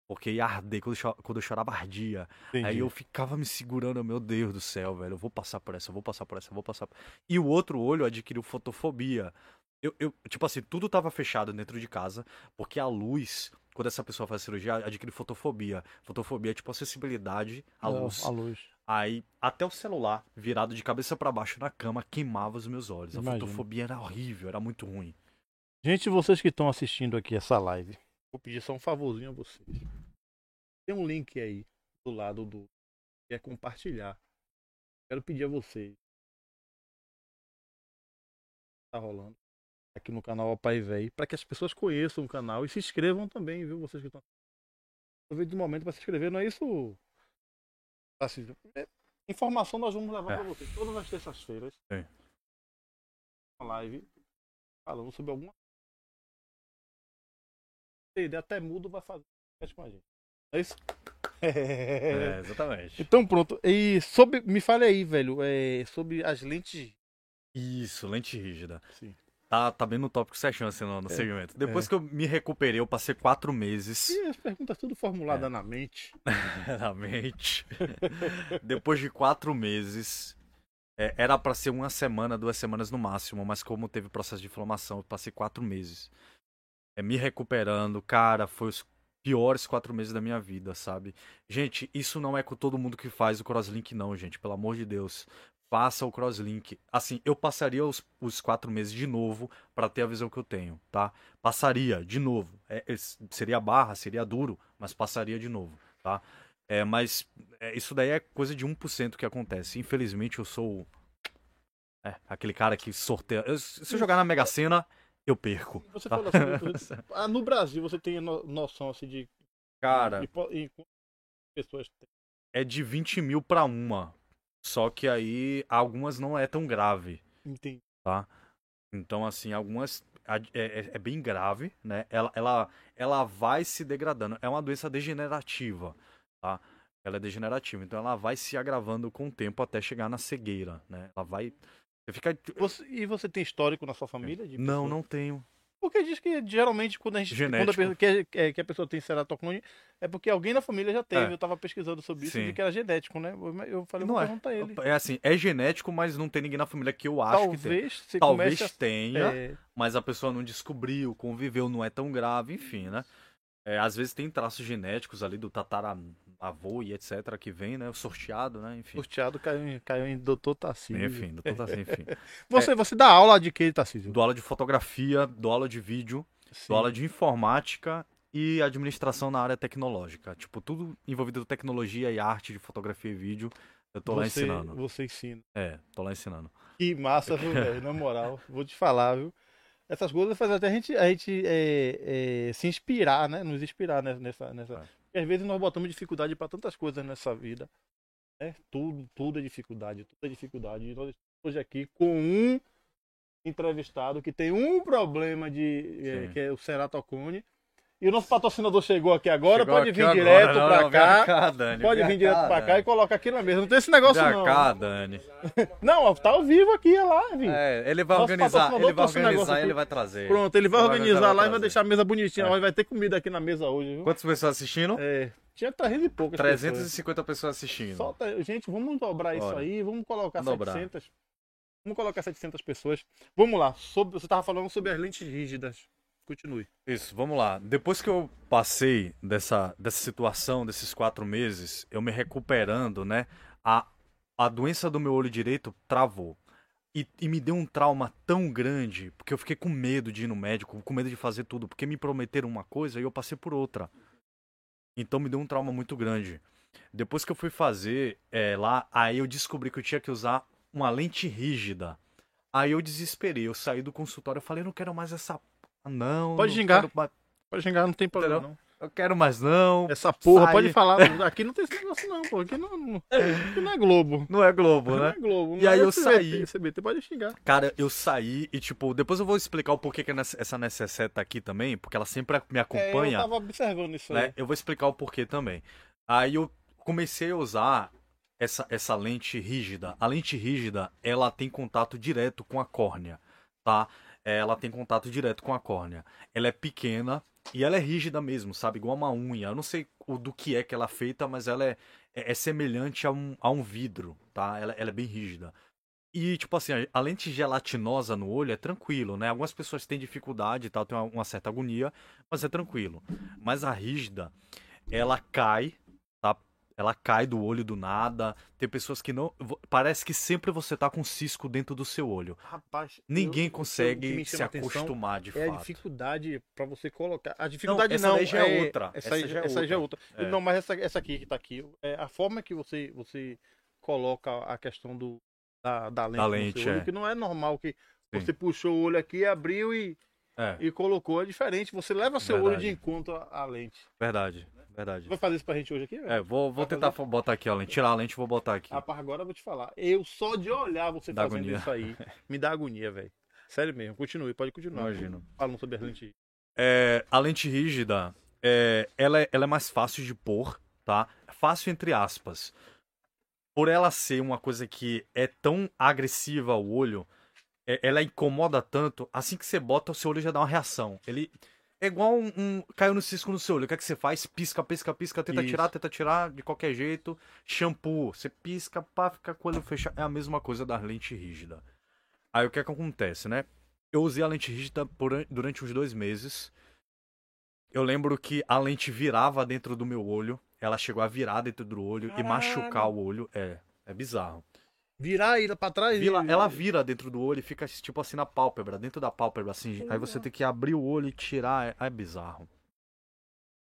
Porque ia arder, quando eu, quando eu chorava ardia. Entendi. Aí eu ficava me segurando, meu Deus do céu, velho, eu vou passar por essa, eu vou passar por essa, eu vou passar por... E o outro olho adquiriu fotofobia. Eu, eu, tipo assim, tudo tava fechado dentro de casa, porque a luz, quando essa pessoa faz cirurgia, adquire fotofobia. Fotofobia é tipo a sensibilidade à Não, luz. A luz. Aí, até o celular, virado de cabeça pra baixo na cama, queimava os meus olhos. A Imagino. fotofobia era horrível, era muito ruim. Gente, vocês que estão assistindo aqui essa live, vou pedir só um favorzinho a vocês. Tem um link aí do lado do que é compartilhar. Quero pedir a vocês. Tá rolando aqui no canal Pai Véi, para que as pessoas conheçam o canal e se inscrevam também, viu? Vocês que estão aproveite do momento para se inscrever, não é isso? Assim, é- informação nós vamos levar É. para vocês todas as terças-feiras. Uma live falando sobre alguma ideia, até mudo vai fazer com a gente. É isso? É, exatamente. Então pronto. E sobre. Me fale aí, velho. É, sobre as lentes. Isso, lente rígida. Sim. Tá, tá bem no tópico certinho assim no, no É, segmento. Depois é. que eu me recuperei, eu passei quatro meses E as perguntas tudo formuladas É. na mente. na mente. Depois de quatro meses, é, era pra ser uma semana, duas semanas no máximo, mas como teve processo de inflamação, eu passei quatro meses. É, me recuperando, cara, foi os piores quatro meses da minha vida, sabe? Gente, isso não é com todo mundo que faz o crosslink, não, gente, pelo amor de Deus. Faça o crosslink. Assim, eu passaria os, os quatro meses de novo pra ter a visão que eu tenho, tá? Passaria de novo. É, é, seria barra, seria duro, mas passaria de novo, tá? É, mas é, isso daí é coisa de 1% que acontece. Infelizmente, eu sou é, aquele cara que sorteia. Eu- se eu jogar na Mega Sena, eu perco. Você tá? falou assim, ah, no Brasil você tem no- noção assim de. Cara, quantas pessoas tem. é de 20 mil pra uma. Só que aí algumas não é tão grave. Entendi. tá? Então, assim, algumas é, é- é bem grave, né? Ela, ela, ela vai se degradando. É uma doença degenerativa, tá? Ela é degenerativa, então ela vai se agravando com o tempo até chegar na cegueira, né? Ela vai. Você fica. Você- e você tem histórico na sua família? de Não, não tenho. Porque diz que geralmente quando a gente. Quando a Genético. pessoa, que, é- que a pessoa tem ceratoclone, é porque alguém na família já teve. É. Eu tava pesquisando sobre isso e Sim. vi que era genético, né? Eu- Eu falei, Não vou é. a ele. É assim, é genético, mas não tem ninguém na família que eu acho que tem. Talvez você Talvez comece tenha, a. É, mas a pessoa não descobriu, conviveu, não é tão grave, enfim, né? É, às vezes tem traços genéticos ali do tataravô e etc. que vem, né? Sorteado, né? Enfim. sorteado caiu em, caiu em Doutor Tarcísio. Enfim, doutor assim, enfim. Você, você dá aula de que, Tarcísio? Dou aula de fotografia, dou aula de vídeo, Sim. dou aula de informática e administração na área tecnológica. Tipo, tudo envolvido com tecnologia e arte de fotografia e vídeo. Eu tô lá Você- ensinando. Você ensina. É, tô lá ensinando. Que massa, viu, velho? Na moral, vou te falar, viu? Essas coisas fazem até a gente, a gente é, é, se inspirar, né? Nos inspirar nessa. nessa... É. Às vezes nós botamos dificuldade para tantas coisas nessa vida. Né? Tudo, tudo é dificuldade, tudo é dificuldade. E nós estamos hoje aqui com um entrevistado que tem um problema de é, que é o ceratocone. E o nosso patrocinador chegou aqui agora, Chegou pode aqui vir agora, direto não, cá. Cá, Dani. Pode vir direto pra cá Dani. e coloca aqui na mesa. Não tem esse negócio Vem não. cá, Dani. Não, ó, tá ao vivo aqui, é live. É, ele vai Nosso organizar, ele vai organizar e ele vai trazer. Pronto, ele vai Ele organizar lá e vai deixar a mesa bonitinha. É. Vai ter comida aqui na mesa hoje, viu? Quantas pessoas assistindo? É, tinha 300 e poucas pessoas. 350 pessoas assistindo. Solta, gente, vamos dobrar isso Bora. aí, vamos colocar dobrar. 700. Vamos colocar 700 pessoas. Vamos lá, sobre, você tava falando sobre as lentes rígidas. Continue. Isso, vamos lá. Depois que eu passei dessa, dessa situação, desses quatro meses, eu me recuperando, né? A, a doença do meu olho direito travou. E, e me deu um trauma tão grande, porque eu fiquei com medo de ir no médico, com medo de fazer tudo, porque me prometeram uma coisa e eu passei por outra. Então me deu um trauma muito grande. Depois que eu fui fazer é, lá, aí eu descobri que eu tinha que usar uma lente rígida. Aí eu desesperei, eu saí do consultório, eu falei, não quero mais essa. Ah, Não. Pode não xingar. quero Pode xingar, não tem problema não. Eu quero mais não. Essa porra, Sai. pode falar. Aqui não tem esse negócio não, pô. Aqui não, não, aqui não é Globo. Não é Globo, Não né? é Globo. E não aí é eu SBT, saí. SBT pode xingar. Cara, eu saí e, tipo, depois eu vou explicar o porquê que essa necessaire tá aqui também, porque ela sempre me É, acompanha. eu tava observando isso né? aí. Eu vou explicar o porquê também. Aí eu comecei a usar essa, essa lente rígida. A lente rígida, ela tem contato direto com a córnea, tá? É, Ela tem contato direto com a córnea. Ela é pequena e ela é rígida mesmo, sabe? Igual uma unha. Eu não sei o do que é que ela é feita, mas ela é, é, é semelhante a um, a um vidro, tá? Ela, ela é bem rígida. E, tipo assim, a- lente gelatinosa no olho é tranquilo, né? Algumas pessoas têm dificuldade e tal, tem uma, uma certa agonia, mas é tranquilo. Mas a rígida, ela cai? Ela cai do olho do nada. Tem pessoas que não. Parece que sempre você tá com um cisco dentro do seu olho. Rapaz, Ninguém eu- consegue se acostumar de É a fato. dificuldade pra você colocar. A dificuldade essa não, já é outra. Essa, Essa aí, já é essa aí já é outra. É. Não, mas essa, essa aqui que tá aqui, é a forma que você, você coloca a questão do, da, da lente, Da lente, olho, é. que não é normal que Sim. você puxou o olho aqui, abriu e, É, e colocou. É diferente. Você leva seu olho Verdade. de encontro à lente. verdade. Verdade. Vai fazer isso pra gente hoje aqui? velho? É, vou, vou tentar fazer? botar aqui a lente. Tirar a lente e vou botar aqui. Rapaz, agora eu vou te falar. Eu só de olhar você Dá fazendo agonia. isso aí, me dá agonia, velho. Sério mesmo. Continue, pode continuar. Imagino. Falando sobre as lentes. É, a lente rígida, é, ela, é, ela é mais fácil de pôr, tá? Fácil entre aspas. Por ela ser uma coisa que é tão agressiva ao olho, é- ela incomoda tanto, assim que você bota, o seu olho já dá uma reação. Ele é igual um, um- caiu no cisco no seu olho. O que é que você faz? Pisca, pisca, pisca, tenta Isso. tirar, tenta tirar de qualquer jeito. Shampoo, você pisca, pá, fica com o olho fechado. É a mesma coisa da lente rígida. Aí o que é que acontece, né? Eu usei a lente rígida por- durante uns dois meses. Eu lembro que a lente virava dentro do meu olho. Ela chegou a virar dentro do olho e Caralho. machucar o olho. É, é bizarro. Virar ele pra trás Vira- e... ela vira dentro do olho e fica tipo assim na pálpebra, dentro da pálpebra, assim. Aí você tem que abrir o olho e tirar. É, é bizarro.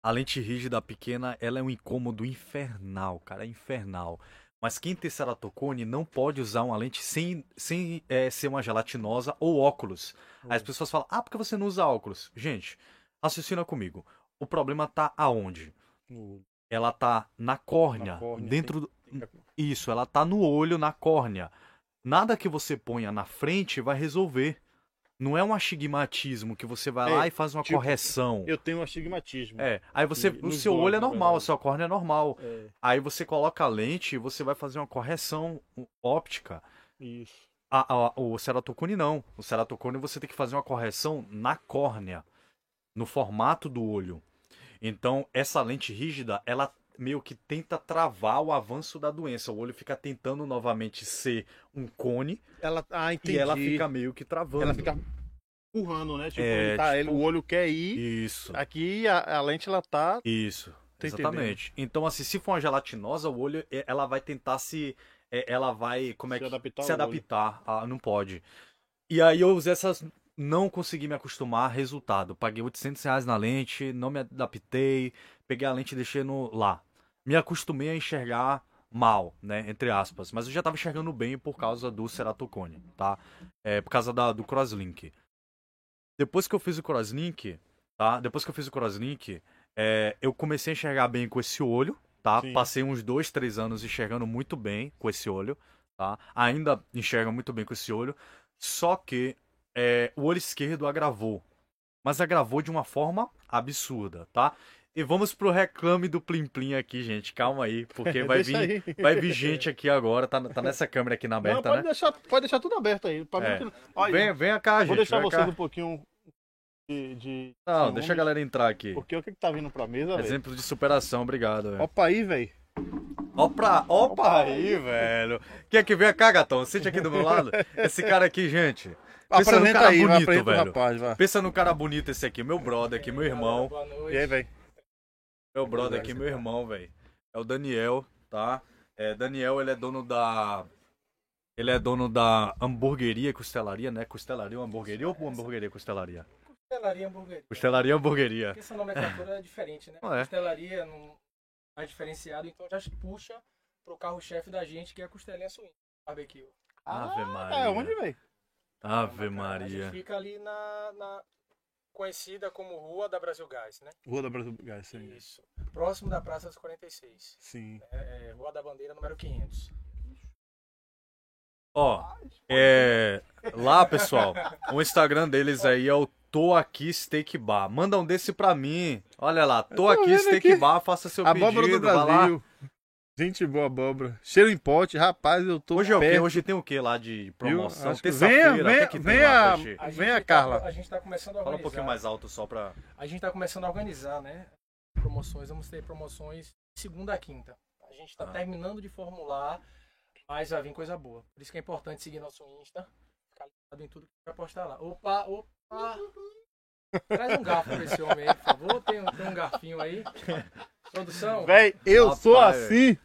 A lente rígida pequena, ela é um incômodo infernal, cara. É infernal. Mas quem tem ceratocone não pode usar uma lente sem, sem é, ser uma gelatinosa ou óculos. Aí as pessoas falam, ah, por que você não usa óculos? Gente, raciocina comigo. O problema tá aonde? No- Ela tá na córnea, Na córnea, dentro do... tem que- Isso, ela tá no olho, na córnea. Nada que você ponha na frente vai resolver. Não é um astigmatismo que você vai É, lá e faz uma tipo, correção. Eu tenho astigmatismo. É, aí você, E o seu olho é normal, a sua córnea é normal. É, Aí você coloca a lente e você vai fazer uma correção óptica. isso. A- a- o ceratocone não. O ceratocone você tem que fazer uma correção na córnea, no formato do olho. Então, essa lente rígida, ela meio que tenta travar o avanço da doença. O olho fica tentando novamente ser um cone Ela, ah, entendi. e ela fica meio que travando. Ela fica empurrando, né? Tipo, É, ele tá, ele- tipo- o olho quer ir. Isso. Aqui a, a lente ela tá. Isso. Exatamente. Então, assim, se for uma gelatinosa, o olho, é, ela vai tentar se. é, Ela vai. Como é Se que. adaptar se adaptar. Não pode. E aí eu usei essas. Não consegui me acostumar. Resultado. Paguei 800 reais na lente, não me adaptei. Peguei a lente e deixei no, lá. Me acostumei a enxergar mal, né? Entre aspas. Mas eu já tava enxergando bem por causa do ceratocone, tá? É, por causa da, do crosslink. Depois que eu fiz o crosslink, tá? Depois que eu fiz o crosslink, é, eu comecei a enxergar bem com esse olho, tá? Sim. Passei uns dois, três anos enxergando muito bem com esse olho, tá? Ainda enxerga muito bem com esse olho, só que é, o olho esquerdo agravou. Mas agravou de uma forma absurda, tá? E vamos pro reclame do Plim Plim aqui, gente. Calma aí, porque vai vir, aí. vai vir gente aqui agora. Tá, tá nessa câmera aqui na Não, aberta, pode, né? deixar, pode deixar tudo aberto aí. Pra É. mim Olha, Vem, vem cá, gente. vou deixar vem vocês cá. um pouquinho de. de Não, ciúmes, deixa a galera entrar aqui. Porque o que, que tá vindo pra mesa, velho? Exemplo de superação, obrigado. velho. Opa aí, velho. Opa, opa aí, velho. Quer que venha cá, gatão? Sente aqui do meu lado. Esse cara aqui, gente. Pensa num cara aí, bonito, velho. rapaz. Pensa num cara bonito esse aqui, meu brother aqui, meu irmão. Boa noite. E aí, velho? Meu brother aqui, meu irmão, velho. É o Daniel, tá? É, Daniel, ele é dono da. Ele é dono da hamburgueria e costelaria, né? Costelaria ou hamburgueria ou hamburgueria e costelaria? Costelaria hamburgueria. Costelaria e hamburgueria. Porque essa nomenclatura é diferente, né? Ah, é. Costelaria não mais diferenciado, então já puxa pro carro-chefe da gente, que é a costelinha suína. Barbecue. Ave Maria. É, onde, velho? Ave A Maria. gente fica ali na, na- conhecida como Rua da Brasil Gás, né? Rua da Brasil Gás, sim. Isso. Próximo da Praça dos 46. Sim. É, é, Rua da Bandeira, número 500. Ó, é. Lá, pessoal, o Instagram deles aí é o Tô Aqui Steak Bar. Manda um desse pra mim. Olha lá, Tô Aqui Steak aqui. Bar, faça seu Abóbora pedido, do vai lá. Gente boa, abóbora. Cheiro em pote, rapaz, eu tô Hoje é o quê? Hoje tem o quê lá de promoção? Terça-feira, Venha, o que venha, que tem venha, lá, Peixe? A venha, tá- Carla. A gente tá começando a Fala organizar. um pouquinho mais alto só pra... A gente tá começando a organizar, né? Promoções, vamos ter promoções de segunda a quinta. A gente tá Ah. terminando de formular, mas vai vir coisa boa. Por isso que é importante seguir nosso Insta, ficar ligado em tudo que vai postar lá. Opa, opa! Traz um garfo pra esse homem aí, por favor. Tem, um- tem um garfinho aí. Produção, Véi, eu Rapaz, sou assim. cara,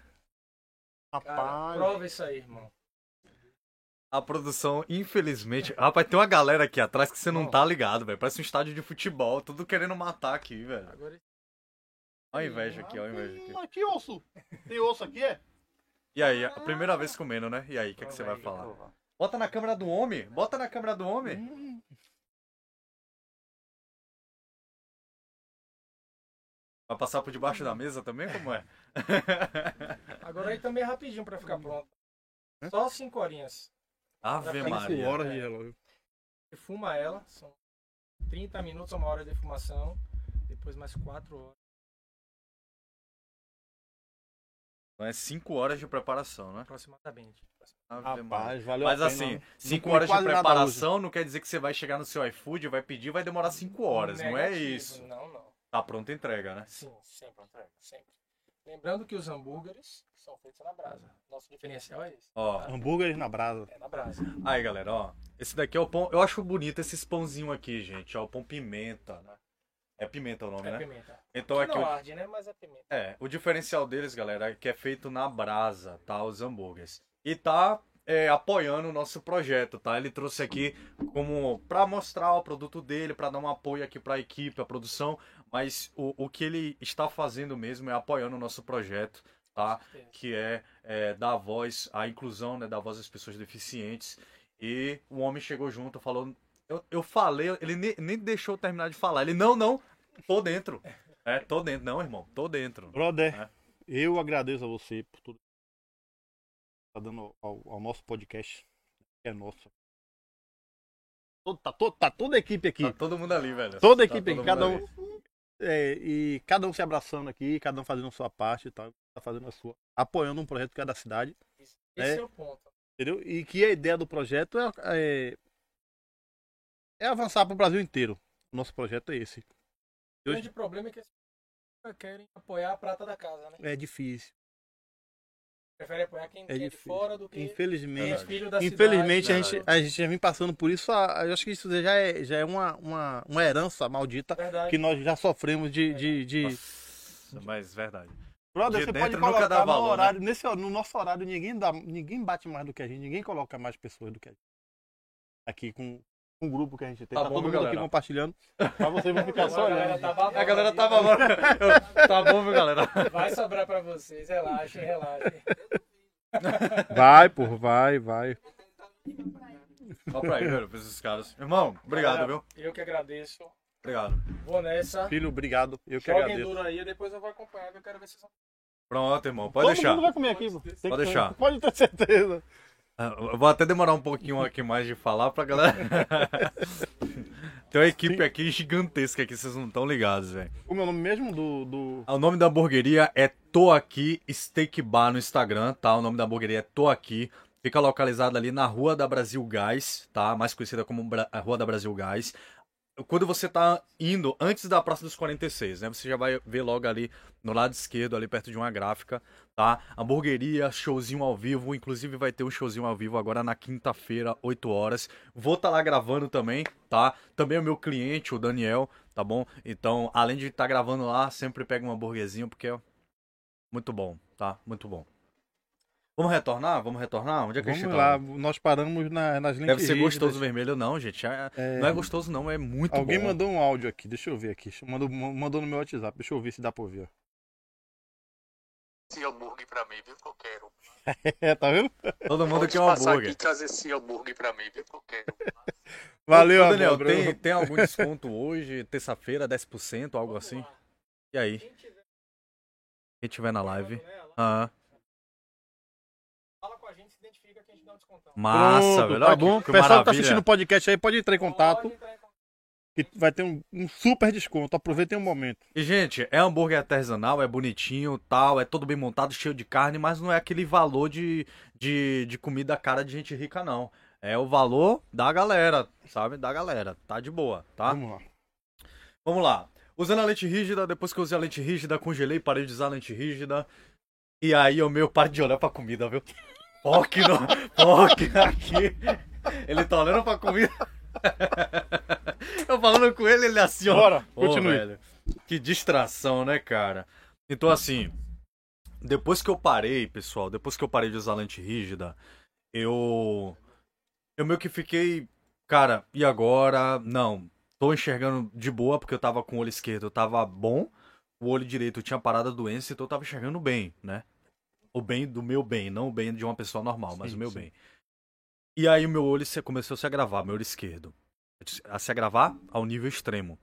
Rapaz. prova isso aí, irmão. A produção, infelizmente... Rapaz, tem uma galera aqui atrás que você não Não. tá ligado, velho. Parece um estádio de futebol, tudo querendo matar aqui, velho. Agora Olha a inveja aqui, olha a inveja aqui. Hum, aqui, osso. Tem osso aqui, é? E aí, a primeira vez comendo, né? E aí, o que, que você vai falar? Bota na câmera do homem, bota na câmera do homem. Vai passar por debaixo da mesa também? Como é? Agora aí também é rapidinho pra ficar pronto. Só cinco horinhas. Ave Maria. horas de relógio. Defuma ela, são 30 minutos a uma hora de defumação. Depois mais 4 horas. Então é 5 horas de preparação, né? Aproximadamente. Ave. Rapaz, valeu Mas a pena. assim, Não 5 comi horas de preparação não quer dizer que você vai chegar no seu iFood, vai pedir, vai demorar 5 horas. Não é isso. Não, não. Tá pronta a entrega, né? Sim, sempre, entrega, sempre. Lembrando que os hambúrgueres são feitos na brasa. Nosso diferencial é esse. Ó, Hambúrgueres na brasa. É na brasa. aí galera, ó. Esse daqui é o pão. Eu acho bonito esses pãozinhos aqui, gente. Ó, o pão pimenta, né? É pimenta o nome, É né? pimenta. Então aqui não o arde, né? Mas é pimenta. É, o diferencial deles, galera, é que é feito na brasa, tá? Os hambúrgueres. E tá é, apoiando o nosso projeto, tá? Ele trouxe aqui como pra mostrar o produto dele, pra dar um apoio aqui pra equipe, a produção, mas o, o que ele está fazendo mesmo é apoiando o nosso projeto, tá? Que é, é dar voz, a inclusão, né? Dar voz às pessoas deficientes. E o homem chegou junto, falou. Eu, eu falei, ele nem, nem deixou eu terminar de falar. Ele, não, não, tô dentro. É, tô dentro. Não, irmão, tô dentro. Brother, É. eu agradeço a você por tudo que tá dando ao, ao nosso podcast. Que é nosso. Todo- Tá, todo, tá toda a equipe aqui. Tá todo mundo ali, velho. Toda a Tá equipe todo aqui, cada um. ali. É, e cada um se abraçando aqui, cada um fazendo a sua parte, tá, tá fazendo a sua. Apoiando um projeto que é da cidade. Esse É. é o ponto. Entendeu? E que a ideia do projeto é, é, é avançar para o Brasil inteiro. O nosso projeto é esse. O grande problema é que as pessoas querem apoiar a prata da casa, né? É difícil. Prefere apoiar quem É de fora do que Infelizmente. os filhos da Infelizmente, a cidade. gente, a gente já vem passando por isso. Eu acho que isso já é, já é uma, uma, uma herança maldita Verdade. que nós já sofremos de. de, de... Nossa, mas verdade. Brother, de você dentro pode colocar dá no valor, né? horário, nesse, no nosso horário, ninguém, dá, ninguém bate mais do que a gente, ninguém coloca mais pessoas do que a gente. Aqui com, com o grupo que a gente tem. Tá Tá, bom, todo viu, mundo aqui galera? compartilhando. Pra vocês vão ficar só A galera olhando. tá A galera tava. né? tá bom, viu, galera? Vai sobrar pra vocês, relaxem, relaxem. Vai, pô, vai, vai. Ó pra aí, velho, pra esses caras. Irmão, obrigado, Galera, viu? Eu que agradeço. Obrigado. Vou nessa. Filho, obrigado. Eu que Joguem agradeço. duro aí, depois eu vou acompanhar, eu quero ver se vocês. Pronto, irmão. Pode Todo deixar. mundo vai comer aqui. Pode que- deixar. Pode ter certeza. Ah, Eu vou até demorar um pouquinho aqui mais de falar pra galera. Tem uma equipe aqui gigantesca aqui, vocês não estão ligados, velho. O nome mesmo do. do... O nome da hamburgueria é Tô Aqui Steak Bar no Instagram, tá? O nome da hamburgueria é Tô Aqui. Fica localizada ali na Rua da Brasil Gás, tá? Mais conhecida como Bra- a Rua da Brasil Gás. Quando você tá indo antes da Praça dos 46, né? Você já vai ver logo ali no lado esquerdo, ali perto de uma gráfica, tá? Hamburgueria, showzinho ao vivo. Inclusive vai ter um showzinho ao vivo agora na quinta-feira, 8 horas. Vou estar lá gravando também, tá? Também o meu cliente, o Daniel, tá bom? Então, além de estar gravando lá, sempre pega um hambúrguerzinho, porque é muito bom, tá? Muito bom. Vamos retornar? Vamos retornar? Onde é que a Vamos gente lá, tá? nós paramos na, nas linhas Deve ser gostoso vermelho, não, gente. É- É. Não é gostoso, não, é muito Alguém bom. mandou um áudio aqui, deixa eu ver aqui. Mandou, mandou no meu WhatsApp, deixa eu ver se dá pra ouvir. ó. esse hambúrguer pra mim, viu? Que eu quero. É, tá vendo? Todo mundo Pode quer um passar hambúrguer. aqui e trazer esse hambúrguer pra mim, viu? Que eu quero. Valeu, Ô, Daniel, amor, tem, tem algum desconto hoje, terça-feira, 10%, algo assim? E aí? Quem tiver na live. Ah, Fala com a gente, se identifica que a gente dá um descontão. Massa, Pronto, velho. Tá bom? que, que O pessoal que tá assistindo o podcast aí pode entrar em contato que vai ter um, um super desconto. Aproveitem o momento. E, gente, é hambúrguer artesanal, é bonitinho, tal, é todo bem montado, cheio de carne, mas não é aquele valor de, de, de comida cara de gente rica, não. É o valor da galera, sabe? Da galera. Tá de boa, tá? Vamos lá. Vamos lá. Usando a lente rígida, depois que eu usei a lente rígida, congelei, parei de usar a lente rígida. E aí o meu para de olhar pra comida, viu? Foque no. Foque aqui. Ele tá olhando pra comida. Eu falando com ele, ele assim, ó. Bora, continue. velho, que distração, né, cara? Então, assim, depois que eu parei, pessoal, depois que eu parei de usar lente rígida, eu. Eu meio que fiquei. Cara, e agora? Não. Tô enxergando de boa, porque eu tava com o olho esquerdo, eu tava bom. O olho direito tinha parado a doença, então eu tava enxergando bem, né? O bem do meu bem, não o bem de uma pessoa normal, mas Sim, o meu sim. bem. E aí o meu olho começou a se agravar, meu olho esquerdo. A se agravar ao nível extremo.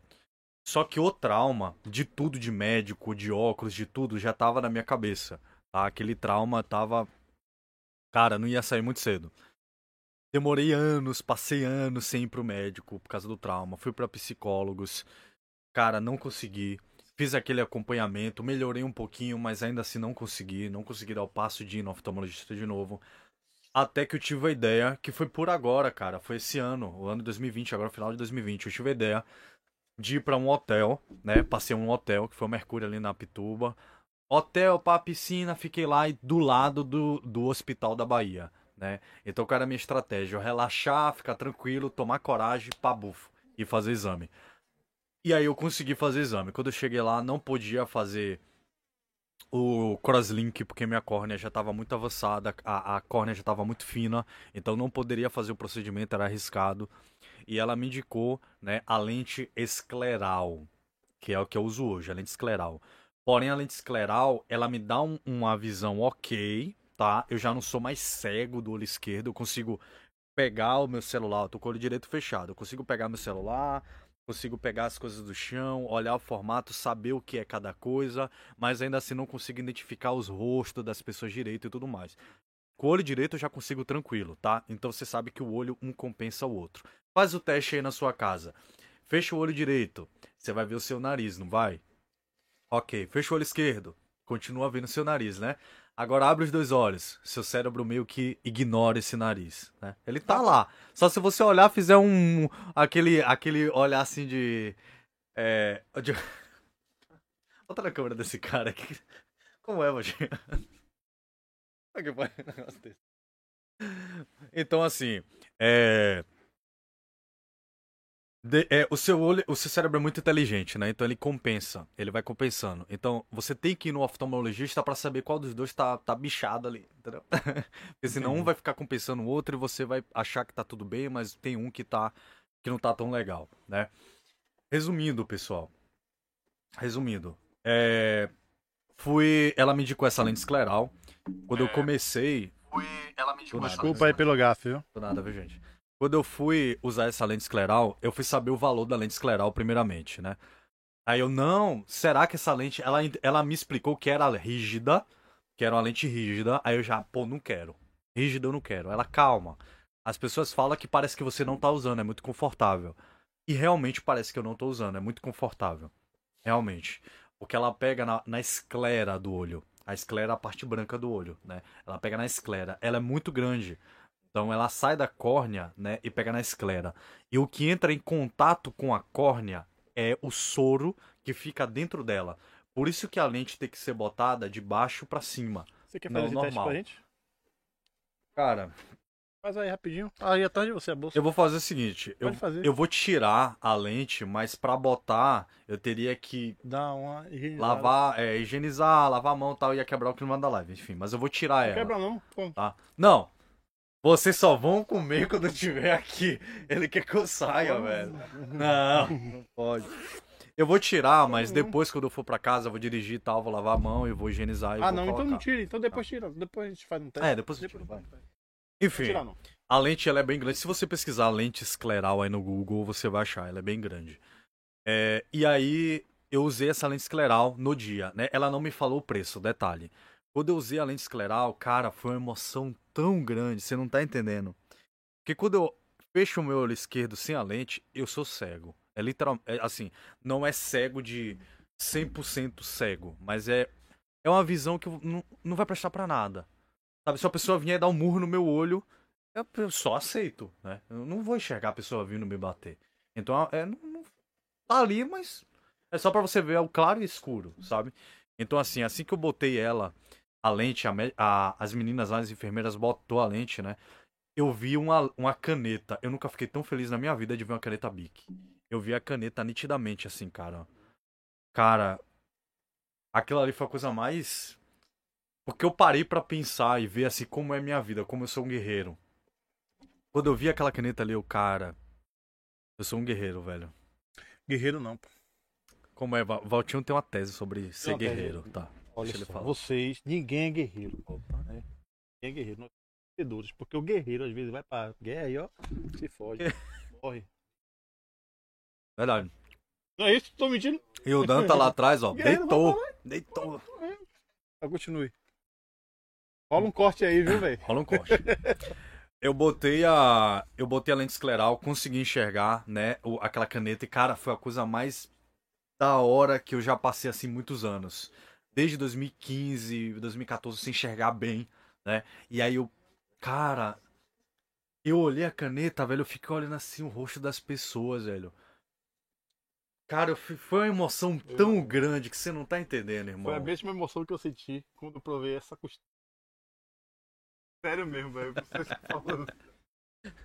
Só que o trauma de tudo, de médico, de óculos, de tudo, já tava na minha cabeça. Tá? Aquele trauma tava. Cara, não ia sair muito cedo. Demorei anos, passei anos sem ir pro médico por causa do trauma. Fui pra psicólogos. Cara, não consegui. Fiz aquele acompanhamento, melhorei um pouquinho, mas ainda assim não consegui. Não consegui dar o passo de ir no oftalmologista de novo. Até que eu tive a ideia, que foi por agora, cara. Foi esse ano, o ano de 2020, agora final de 2020. Eu tive a ideia de ir pra um hotel, né? Passei um hotel, que foi o Mercúrio ali na Pituba. Hotel pra piscina, fiquei lá e do lado do, do Hospital da Bahia, né? Então, cara, a minha estratégia, eu relaxar, ficar tranquilo, tomar coragem, pá, bufo, e fazer exame. E aí eu consegui fazer exame. Quando eu cheguei lá, não podia fazer o crosslink, porque minha córnea já estava muito avançada, a, a córnea já estava muito fina, então não poderia fazer o procedimento, era arriscado. E ela me indicou né, a lente escleral, que é o que eu uso hoje, a lente escleral. Porém, a lente escleral, ela me dá um- uma visão ok, tá? Eu já não sou mais cego do olho esquerdo, eu consigo pegar o meu celular, eu tô com o olho direito fechado, eu consigo pegar meu celular, consigo pegar as coisas do chão, olhar o formato, saber o que é cada coisa, mas ainda assim não consigo identificar os rostos das pessoas direito e tudo mais. Com o olho direito eu já consigo tranquilo, tá? Então você sabe que o olho um compensa o outro. Faz o teste aí na sua casa. Fecha o olho direito, você vai ver o seu nariz, não vai? Ok, fecha o olho esquerdo, continua vendo o seu nariz, né? Agora abre os dois olhos, seu cérebro meio que ignora esse nariz, né? Ele tá lá. Só se você olhar, fizer um aquele aquele olhar assim de é, de... Outra câmera desse cara aqui. Como é, desse? Então, assim, é... de- é, o seu olho, o seu cérebro é muito inteligente, né? Então ele compensa, ele vai compensando. Então você tem que ir no oftalmologista pra saber qual dos dois tá, tá bichado ali, entendeu? Porque senão um vai ficar compensando o outro e você vai achar que tá tudo bem, mas tem um que tá que não tá tão legal, né? Resumindo, pessoal. Resumindo, é... fui, ela me indicou essa lente escleral. Quando eu comecei, fui, ela me indicou É. Desculpa aí pelo gafe, viu? Do nada, viu, gente? Quando eu fui usar essa lente escleral, eu fui saber o valor da lente escleral primeiramente, né? Aí eu, não, será que essa lente, ela, ela me explicou que era rígida, que era uma lente rígida, aí eu já, pô, não quero. Rígida eu não quero. Ela calma. As pessoas falam que parece que você não tá usando, é muito confortável. E realmente parece que eu não tô usando, é muito confortável. Realmente. Porque ela pega na, na esclera do olho. A esclera é a parte branca do olho, né? Ela pega na esclera. Ela é muito grande. Então ela sai da córnea, né, e pega na esclera. E o que entra em contato com a córnea é o soro que fica dentro dela. Por isso que a lente tem que ser botada de baixo para cima. Você quer Não, fazer esse teste pra gente? Cara, Faz aí rapidinho. Aí atrás de você a bolsa. eu vou fazer o seguinte, eu, eu vou tirar a lente, mas para botar eu teria que Dá uma higienizada. lavar, é, higienizar, lavar a mão e tal, ia quebrar o clima da live, enfim, mas eu vou tirar Não ela. quebra não. Como? Tá? Não. Vocês só vão comer quando eu estiver aqui. Ele quer que eu saia, velho. Não, não pode. Eu vou tirar, mas depois quando eu for pra casa, eu vou dirigir e tal, vou lavar a mão e vou higienizar e Ah, vou não, então não colocar. tira. Então depois tira. Depois a gente faz um teste. É, depois eu. Não vai Enfim, tirar a lente ela é bem grande. Se você pesquisar lente escleral aí no Google, você vai achar, ela é bem grande. É, e aí eu usei essa lente escleral no dia, né? Ela não me falou o preço, detalhe. Quando eu usei a lente escleral, cara, foi uma emoção tão grande, você não tá entendendo. Porque quando eu fecho o meu olho esquerdo sem a lente, eu sou cego. É literal, é, assim, não é cego de 100% cego, mas é é uma visão que não, não vai prestar pra nada. Sabe, se a pessoa vier dar um murro no meu olho, eu, só aceito, né? Eu não vou enxergar a pessoa vindo me bater. Então, é, não, não- tá ali, mas é só pra você ver o claro e escuro, sabe? Então, assim, assim que eu botei ela, a lente, a a- as meninas lá, as enfermeiras, botou a lente, né? Eu vi uma, uma caneta. Eu nunca fiquei tão feliz na minha vida de ver uma caneta Bic. Eu vi a caneta nitidamente, assim, cara. Cara, aquilo ali foi a coisa mais. Porque eu parei pra pensar e ver, assim, como é minha vida, como eu sou um guerreiro. Quando eu vi aquela caneta ali, eu, cara. Eu sou um guerreiro, velho. Guerreiro não. pô. Como é? Val- Valtinho tem uma tese sobre ser uma tese. guerreiro, tá? Olha Deixa só, vocês, ninguém é guerreiro. né? Ninguém é guerreiro. Nós somos vencedores. Porque o guerreiro, às vezes, vai pra guerra e, ó, se foge. Morre. Verdade. Não é isso? Tô mentindo? E o Dan tá lá atrás, ó. Guerreiro, Deitou. Deitou. Ah, continue. Rola um corte aí, viu, velho? Rola um corte. Eu botei a. Eu botei a lente escleral, consegui enxergar, né? o- aquela caneta. E, cara, foi a coisa mais da hora que eu já passei assim muitos anos. Desde 2015, 2014, sem enxergar bem, né? E aí eu. Cara. Eu olhei a caneta, velho. Eu fiquei olhando assim o rosto das pessoas, velho. Cara, eu foi uma emoção tão grande que você não tá entendendo, irmão. Foi a mesma emoção que eu senti quando eu provei essa costela. Sério mesmo, velho. Vocês falando.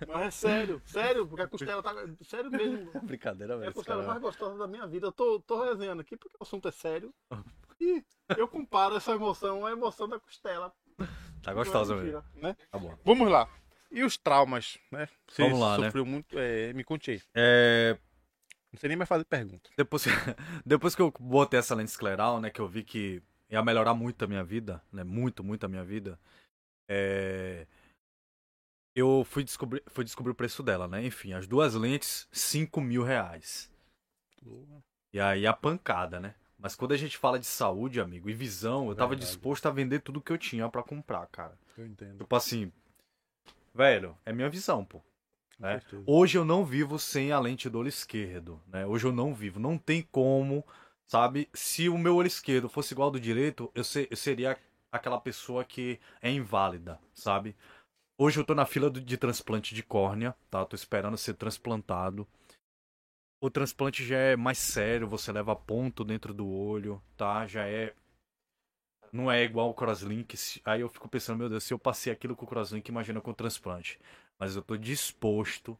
Mas é sério, sério, porque a costela tá. Sério mesmo. Brincadeira, É velho. a esse costela cara- mais gostosa da minha vida. Eu tô, tô resenhando aqui porque o assunto é sério. E eu comparo essa emoção à emoção da costela. Tá gostosa mesmo. né? Tá bom. Vamos lá. E os traumas, né? Você Vamos lá, né? sofreu muito. é, me conte aí. É, Não sei nem mais fazer pergunta. depois, depois que eu botei essa lente escleral, né, que eu vi que ia melhorar muito a minha vida, né, muito, muito a minha vida, é, eu fui descobrir, fui descobrir o preço dela, né, enfim, as duas lentes, 5 mil reais. E aí a pancada, né? Mas quando a gente fala de saúde, amigo, e visão, eu tava Verdade. disposto a vender tudo que eu tinha pra comprar, cara. Eu entendo. Tipo assim, velho, é minha visão, pô. Né? Hoje eu não vivo sem a lente do olho esquerdo, né? Hoje eu não vivo, não tem como, sabe? Se o meu olho esquerdo fosse igual ao do direito, eu, se- eu seria aquela pessoa que é inválida, sabe? Hoje eu tô na fila do- de transplante de córnea, tá? Tô esperando ser transplantado. O transplante já é mais sério, você leva ponto dentro do olho, tá? Já é não é igual o crosslink. Aí eu fico pensando, meu Deus, se eu passei aquilo com o crosslink, imagina com o transplante. Mas eu tô disposto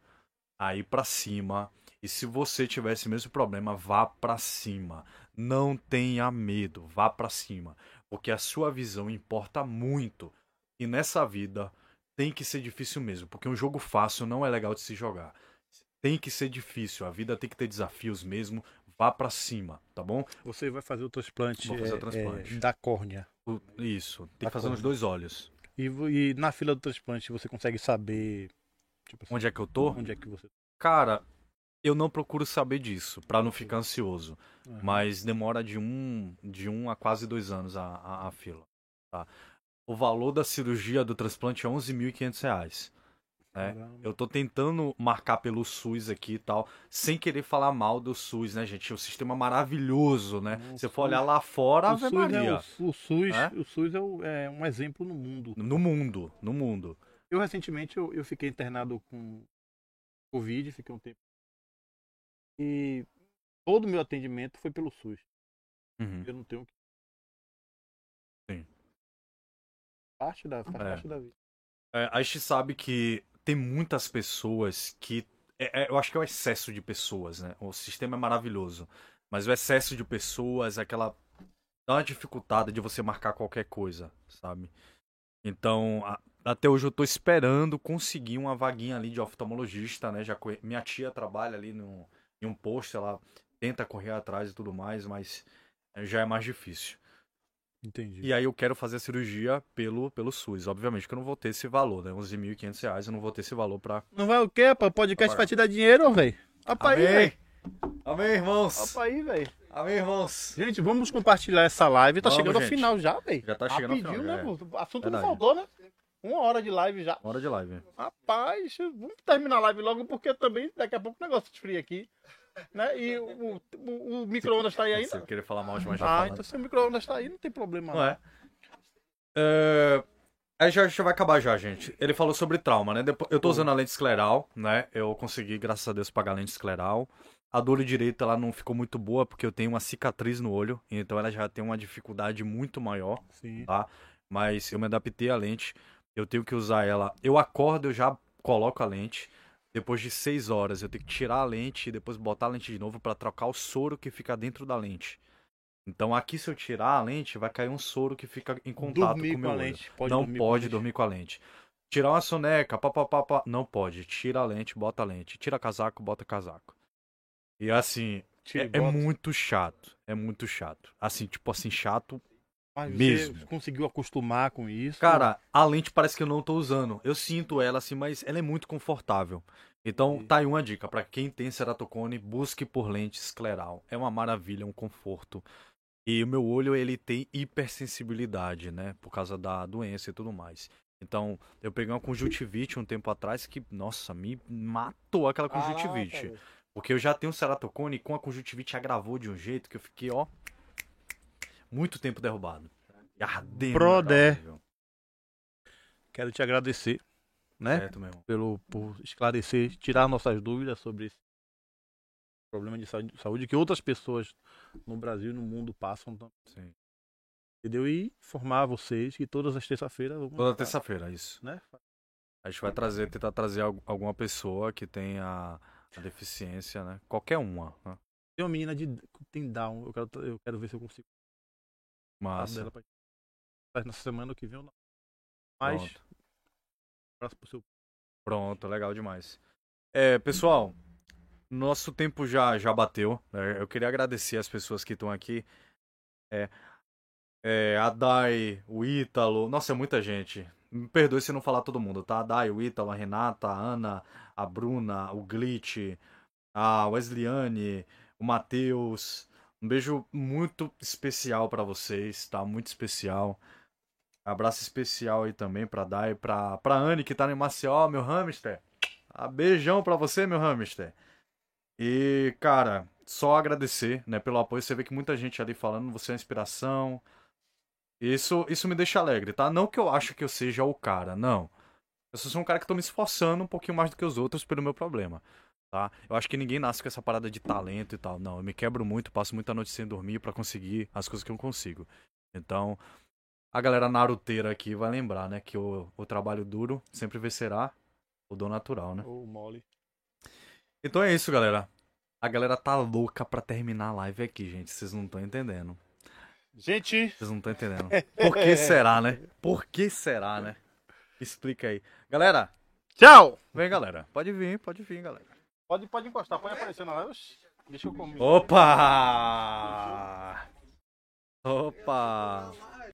a ir pra cima. E se você tiver esse mesmo problema, vá pra cima. Não tenha medo, vá pra cima, porque a sua visão importa muito. E nessa vida tem que ser difícil mesmo, porque um jogo fácil não é legal de se jogar. Tem que ser difícil, a vida tem que ter desafios mesmo. Vá pra cima, tá bom? Você vai fazer o transplante, Vou fazer o é, transplante. é, da córnea. O- Isso, tem Da que fazer nos córnea. dois olhos. E, e na fila do transplante você consegue saber tipo assim, Onde é que eu tô? onde é que você Cara, eu não procuro saber disso, pra não ficar ansioso. Aham. Mas demora de um, de um a quase dois anos a, a, a fila. Tá? o valor da cirurgia do transplante é 11.500 reais. Né? Eu tô tentando marcar pelo SUS aqui e tal, sem querer falar mal do SUS, né, gente? É um sistema maravilhoso, né? Não, Se for olhar lá fora, o Ave SUS, Maria. é, o, o SUS, É? o SUS é, o- é um exemplo no mundo. No mundo, no mundo. Eu recentemente eu, eu fiquei internado com Covid, fiquei um tempo. E todo o meu atendimento foi pelo SUS. Uhum. Eu não tenho que. Sim. Parte da, É. parte da vida. É, a gente sabe que muitas pessoas que. é- é- eu acho que é o excesso de pessoas, né? O sistema é maravilhoso. Mas o excesso de pessoas, aquela. dá uma dificultada de você marcar qualquer coisa, sabe? Então, a- até hoje eu tô esperando conseguir uma vaguinha ali de oftalmologista, né? Já Minha tia trabalha ali no, em um posto, ela tenta correr atrás e tudo mais, mas é, já é mais difícil. Entendi. E aí eu quero fazer a cirurgia pelo, pelo SUS. Obviamente que eu não vou ter esse valor, né? 11.500 reais, eu não vou ter esse valor pra... Não vai o quê? O podcast vai te dar dinheiro, velho. Opa aí, velho. Amém, irmãos! Opa aí, velho. Amém, irmãos! Gente, vamos compartilhar essa live. Tá Vamos, chegando ao gente. final já, velho. Já tá chegando ao Rapidinho, final, né? é. pô? O assunto Verdade. não faltou, né? Uma hora de live já. Hora de live. Rapaz, vamos terminar a live logo, porque também daqui a pouco o negócio esfria aqui. Né? E o, o, o micro-ondas tá aí Se eu ainda? querer falar mal de mais Ah, falando. então se o micro-ondas tá aí, não tem problema. Não é? É, Aí já, já vai acabar já, gente. Ele falou sobre trauma, né? Eu tô usando a lente escleral, né? Eu consegui, graças a Deus, pagar a lente escleral. A dor direita, ela não ficou muito boa, porque eu tenho uma cicatriz no olho. Então ela já tem uma dificuldade muito maior. Sim. tá? Mas eu me adaptei à lente. Eu tenho que usar ela. Eu acordo, eu já coloco a lente. Depois de seis horas, eu tenho que tirar a lente e depois botar a lente de novo para trocar o soro que fica dentro da lente. Então aqui, se eu tirar a lente, vai cair um soro que fica em contato Dormir com o com meu a olho. lente. Pode não dormir com a pode lente. dormir com a lente. Tirar uma soneca, papapá, não pode. Tira a lente, bota a lente. Tira casaco, bota casaco. E assim, Tira e é, é muito chato. É muito chato. Assim, tipo assim, chato Mas você mesmo. conseguiu acostumar com isso? Cara, a lente parece que eu não tô usando. Eu sinto ela assim, mas ela é muito confortável. Então, tá aí uma dica. Pra quem tem ceratocone, busque por lente escleral. É uma maravilha, é um conforto. E o meu olho, ele tem hipersensibilidade, né? Por causa da doença e tudo mais. Então, eu peguei uma conjuntivite um tempo atrás que, nossa, me matou aquela conjuntivite. Caraca. Porque eu já tenho ceratocone e com a conjuntivite agravou de um jeito que eu fiquei, ó, muito tempo derrubado. Ardendo. Horrível. Quero te agradecer, né? Certo, meu irmão. Pelo, por esclarecer, tirar nossas dúvidas sobre esse problema de saúde, que outras pessoas no Brasil e no mundo passam. Sim. Entendeu? E informar vocês que todas as terça-feiras Toda terça-feira, isso. né? A gente vai trazer, tentar trazer al- alguma pessoa que tenha a deficiência, né? Qualquer uma. Né? Tem uma menina de tem down, eu quero, eu quero ver se eu consigo Massa. dela pra Mas na semana que vem eu não. Mas Pronto. abraço pro seu Pronto, legal demais. É, pessoal, nosso tempo já, já bateu. né? Eu queria agradecer as pessoas que estão aqui. É, é, a Dai, o Ítalo. Nossa, é muita gente. Me perdoe se não falar todo mundo, tá? A Dai, o Ítalo, a Renata, a Ana, a Bruna, o Glitch, a Wesleyane, o Matheus. Um beijo muito especial pra vocês, tá? Muito especial. Abraço especial aí também pra Dai, pra, pra Anne que tá no Maceió, meu hamster. Ah, beijão pra você, meu hamster. E, cara, só agradecer, né, pelo apoio. Você vê que muita gente ali falando, você é inspiração. Isso, isso me deixa alegre, tá? Não que eu acho que eu seja o cara, não. Eu sou um cara que tô me esforçando um pouquinho mais do que os outros pelo meu problema, tá? Eu acho que ninguém nasce com essa parada de talento e tal. Não, eu me quebro muito, passo muita noite sem dormir pra conseguir as coisas que eu consigo. Então, a galera naruteira aqui vai lembrar, né, que o, o trabalho duro sempre vencerá o dom natural, né? Ô, Molly. Então é isso, galera. A galera tá louca pra terminar a live aqui, gente. Vocês não estão entendendo. Gente, Vocês não estão entendendo. Por que será, né? Por que será, né? Explica aí. Galera, tchau! vem, galera. Pode vir, pode vir, galera. Pode, pode encostar, pode aparecer na live. Deixa eu comer. Opa! Opa!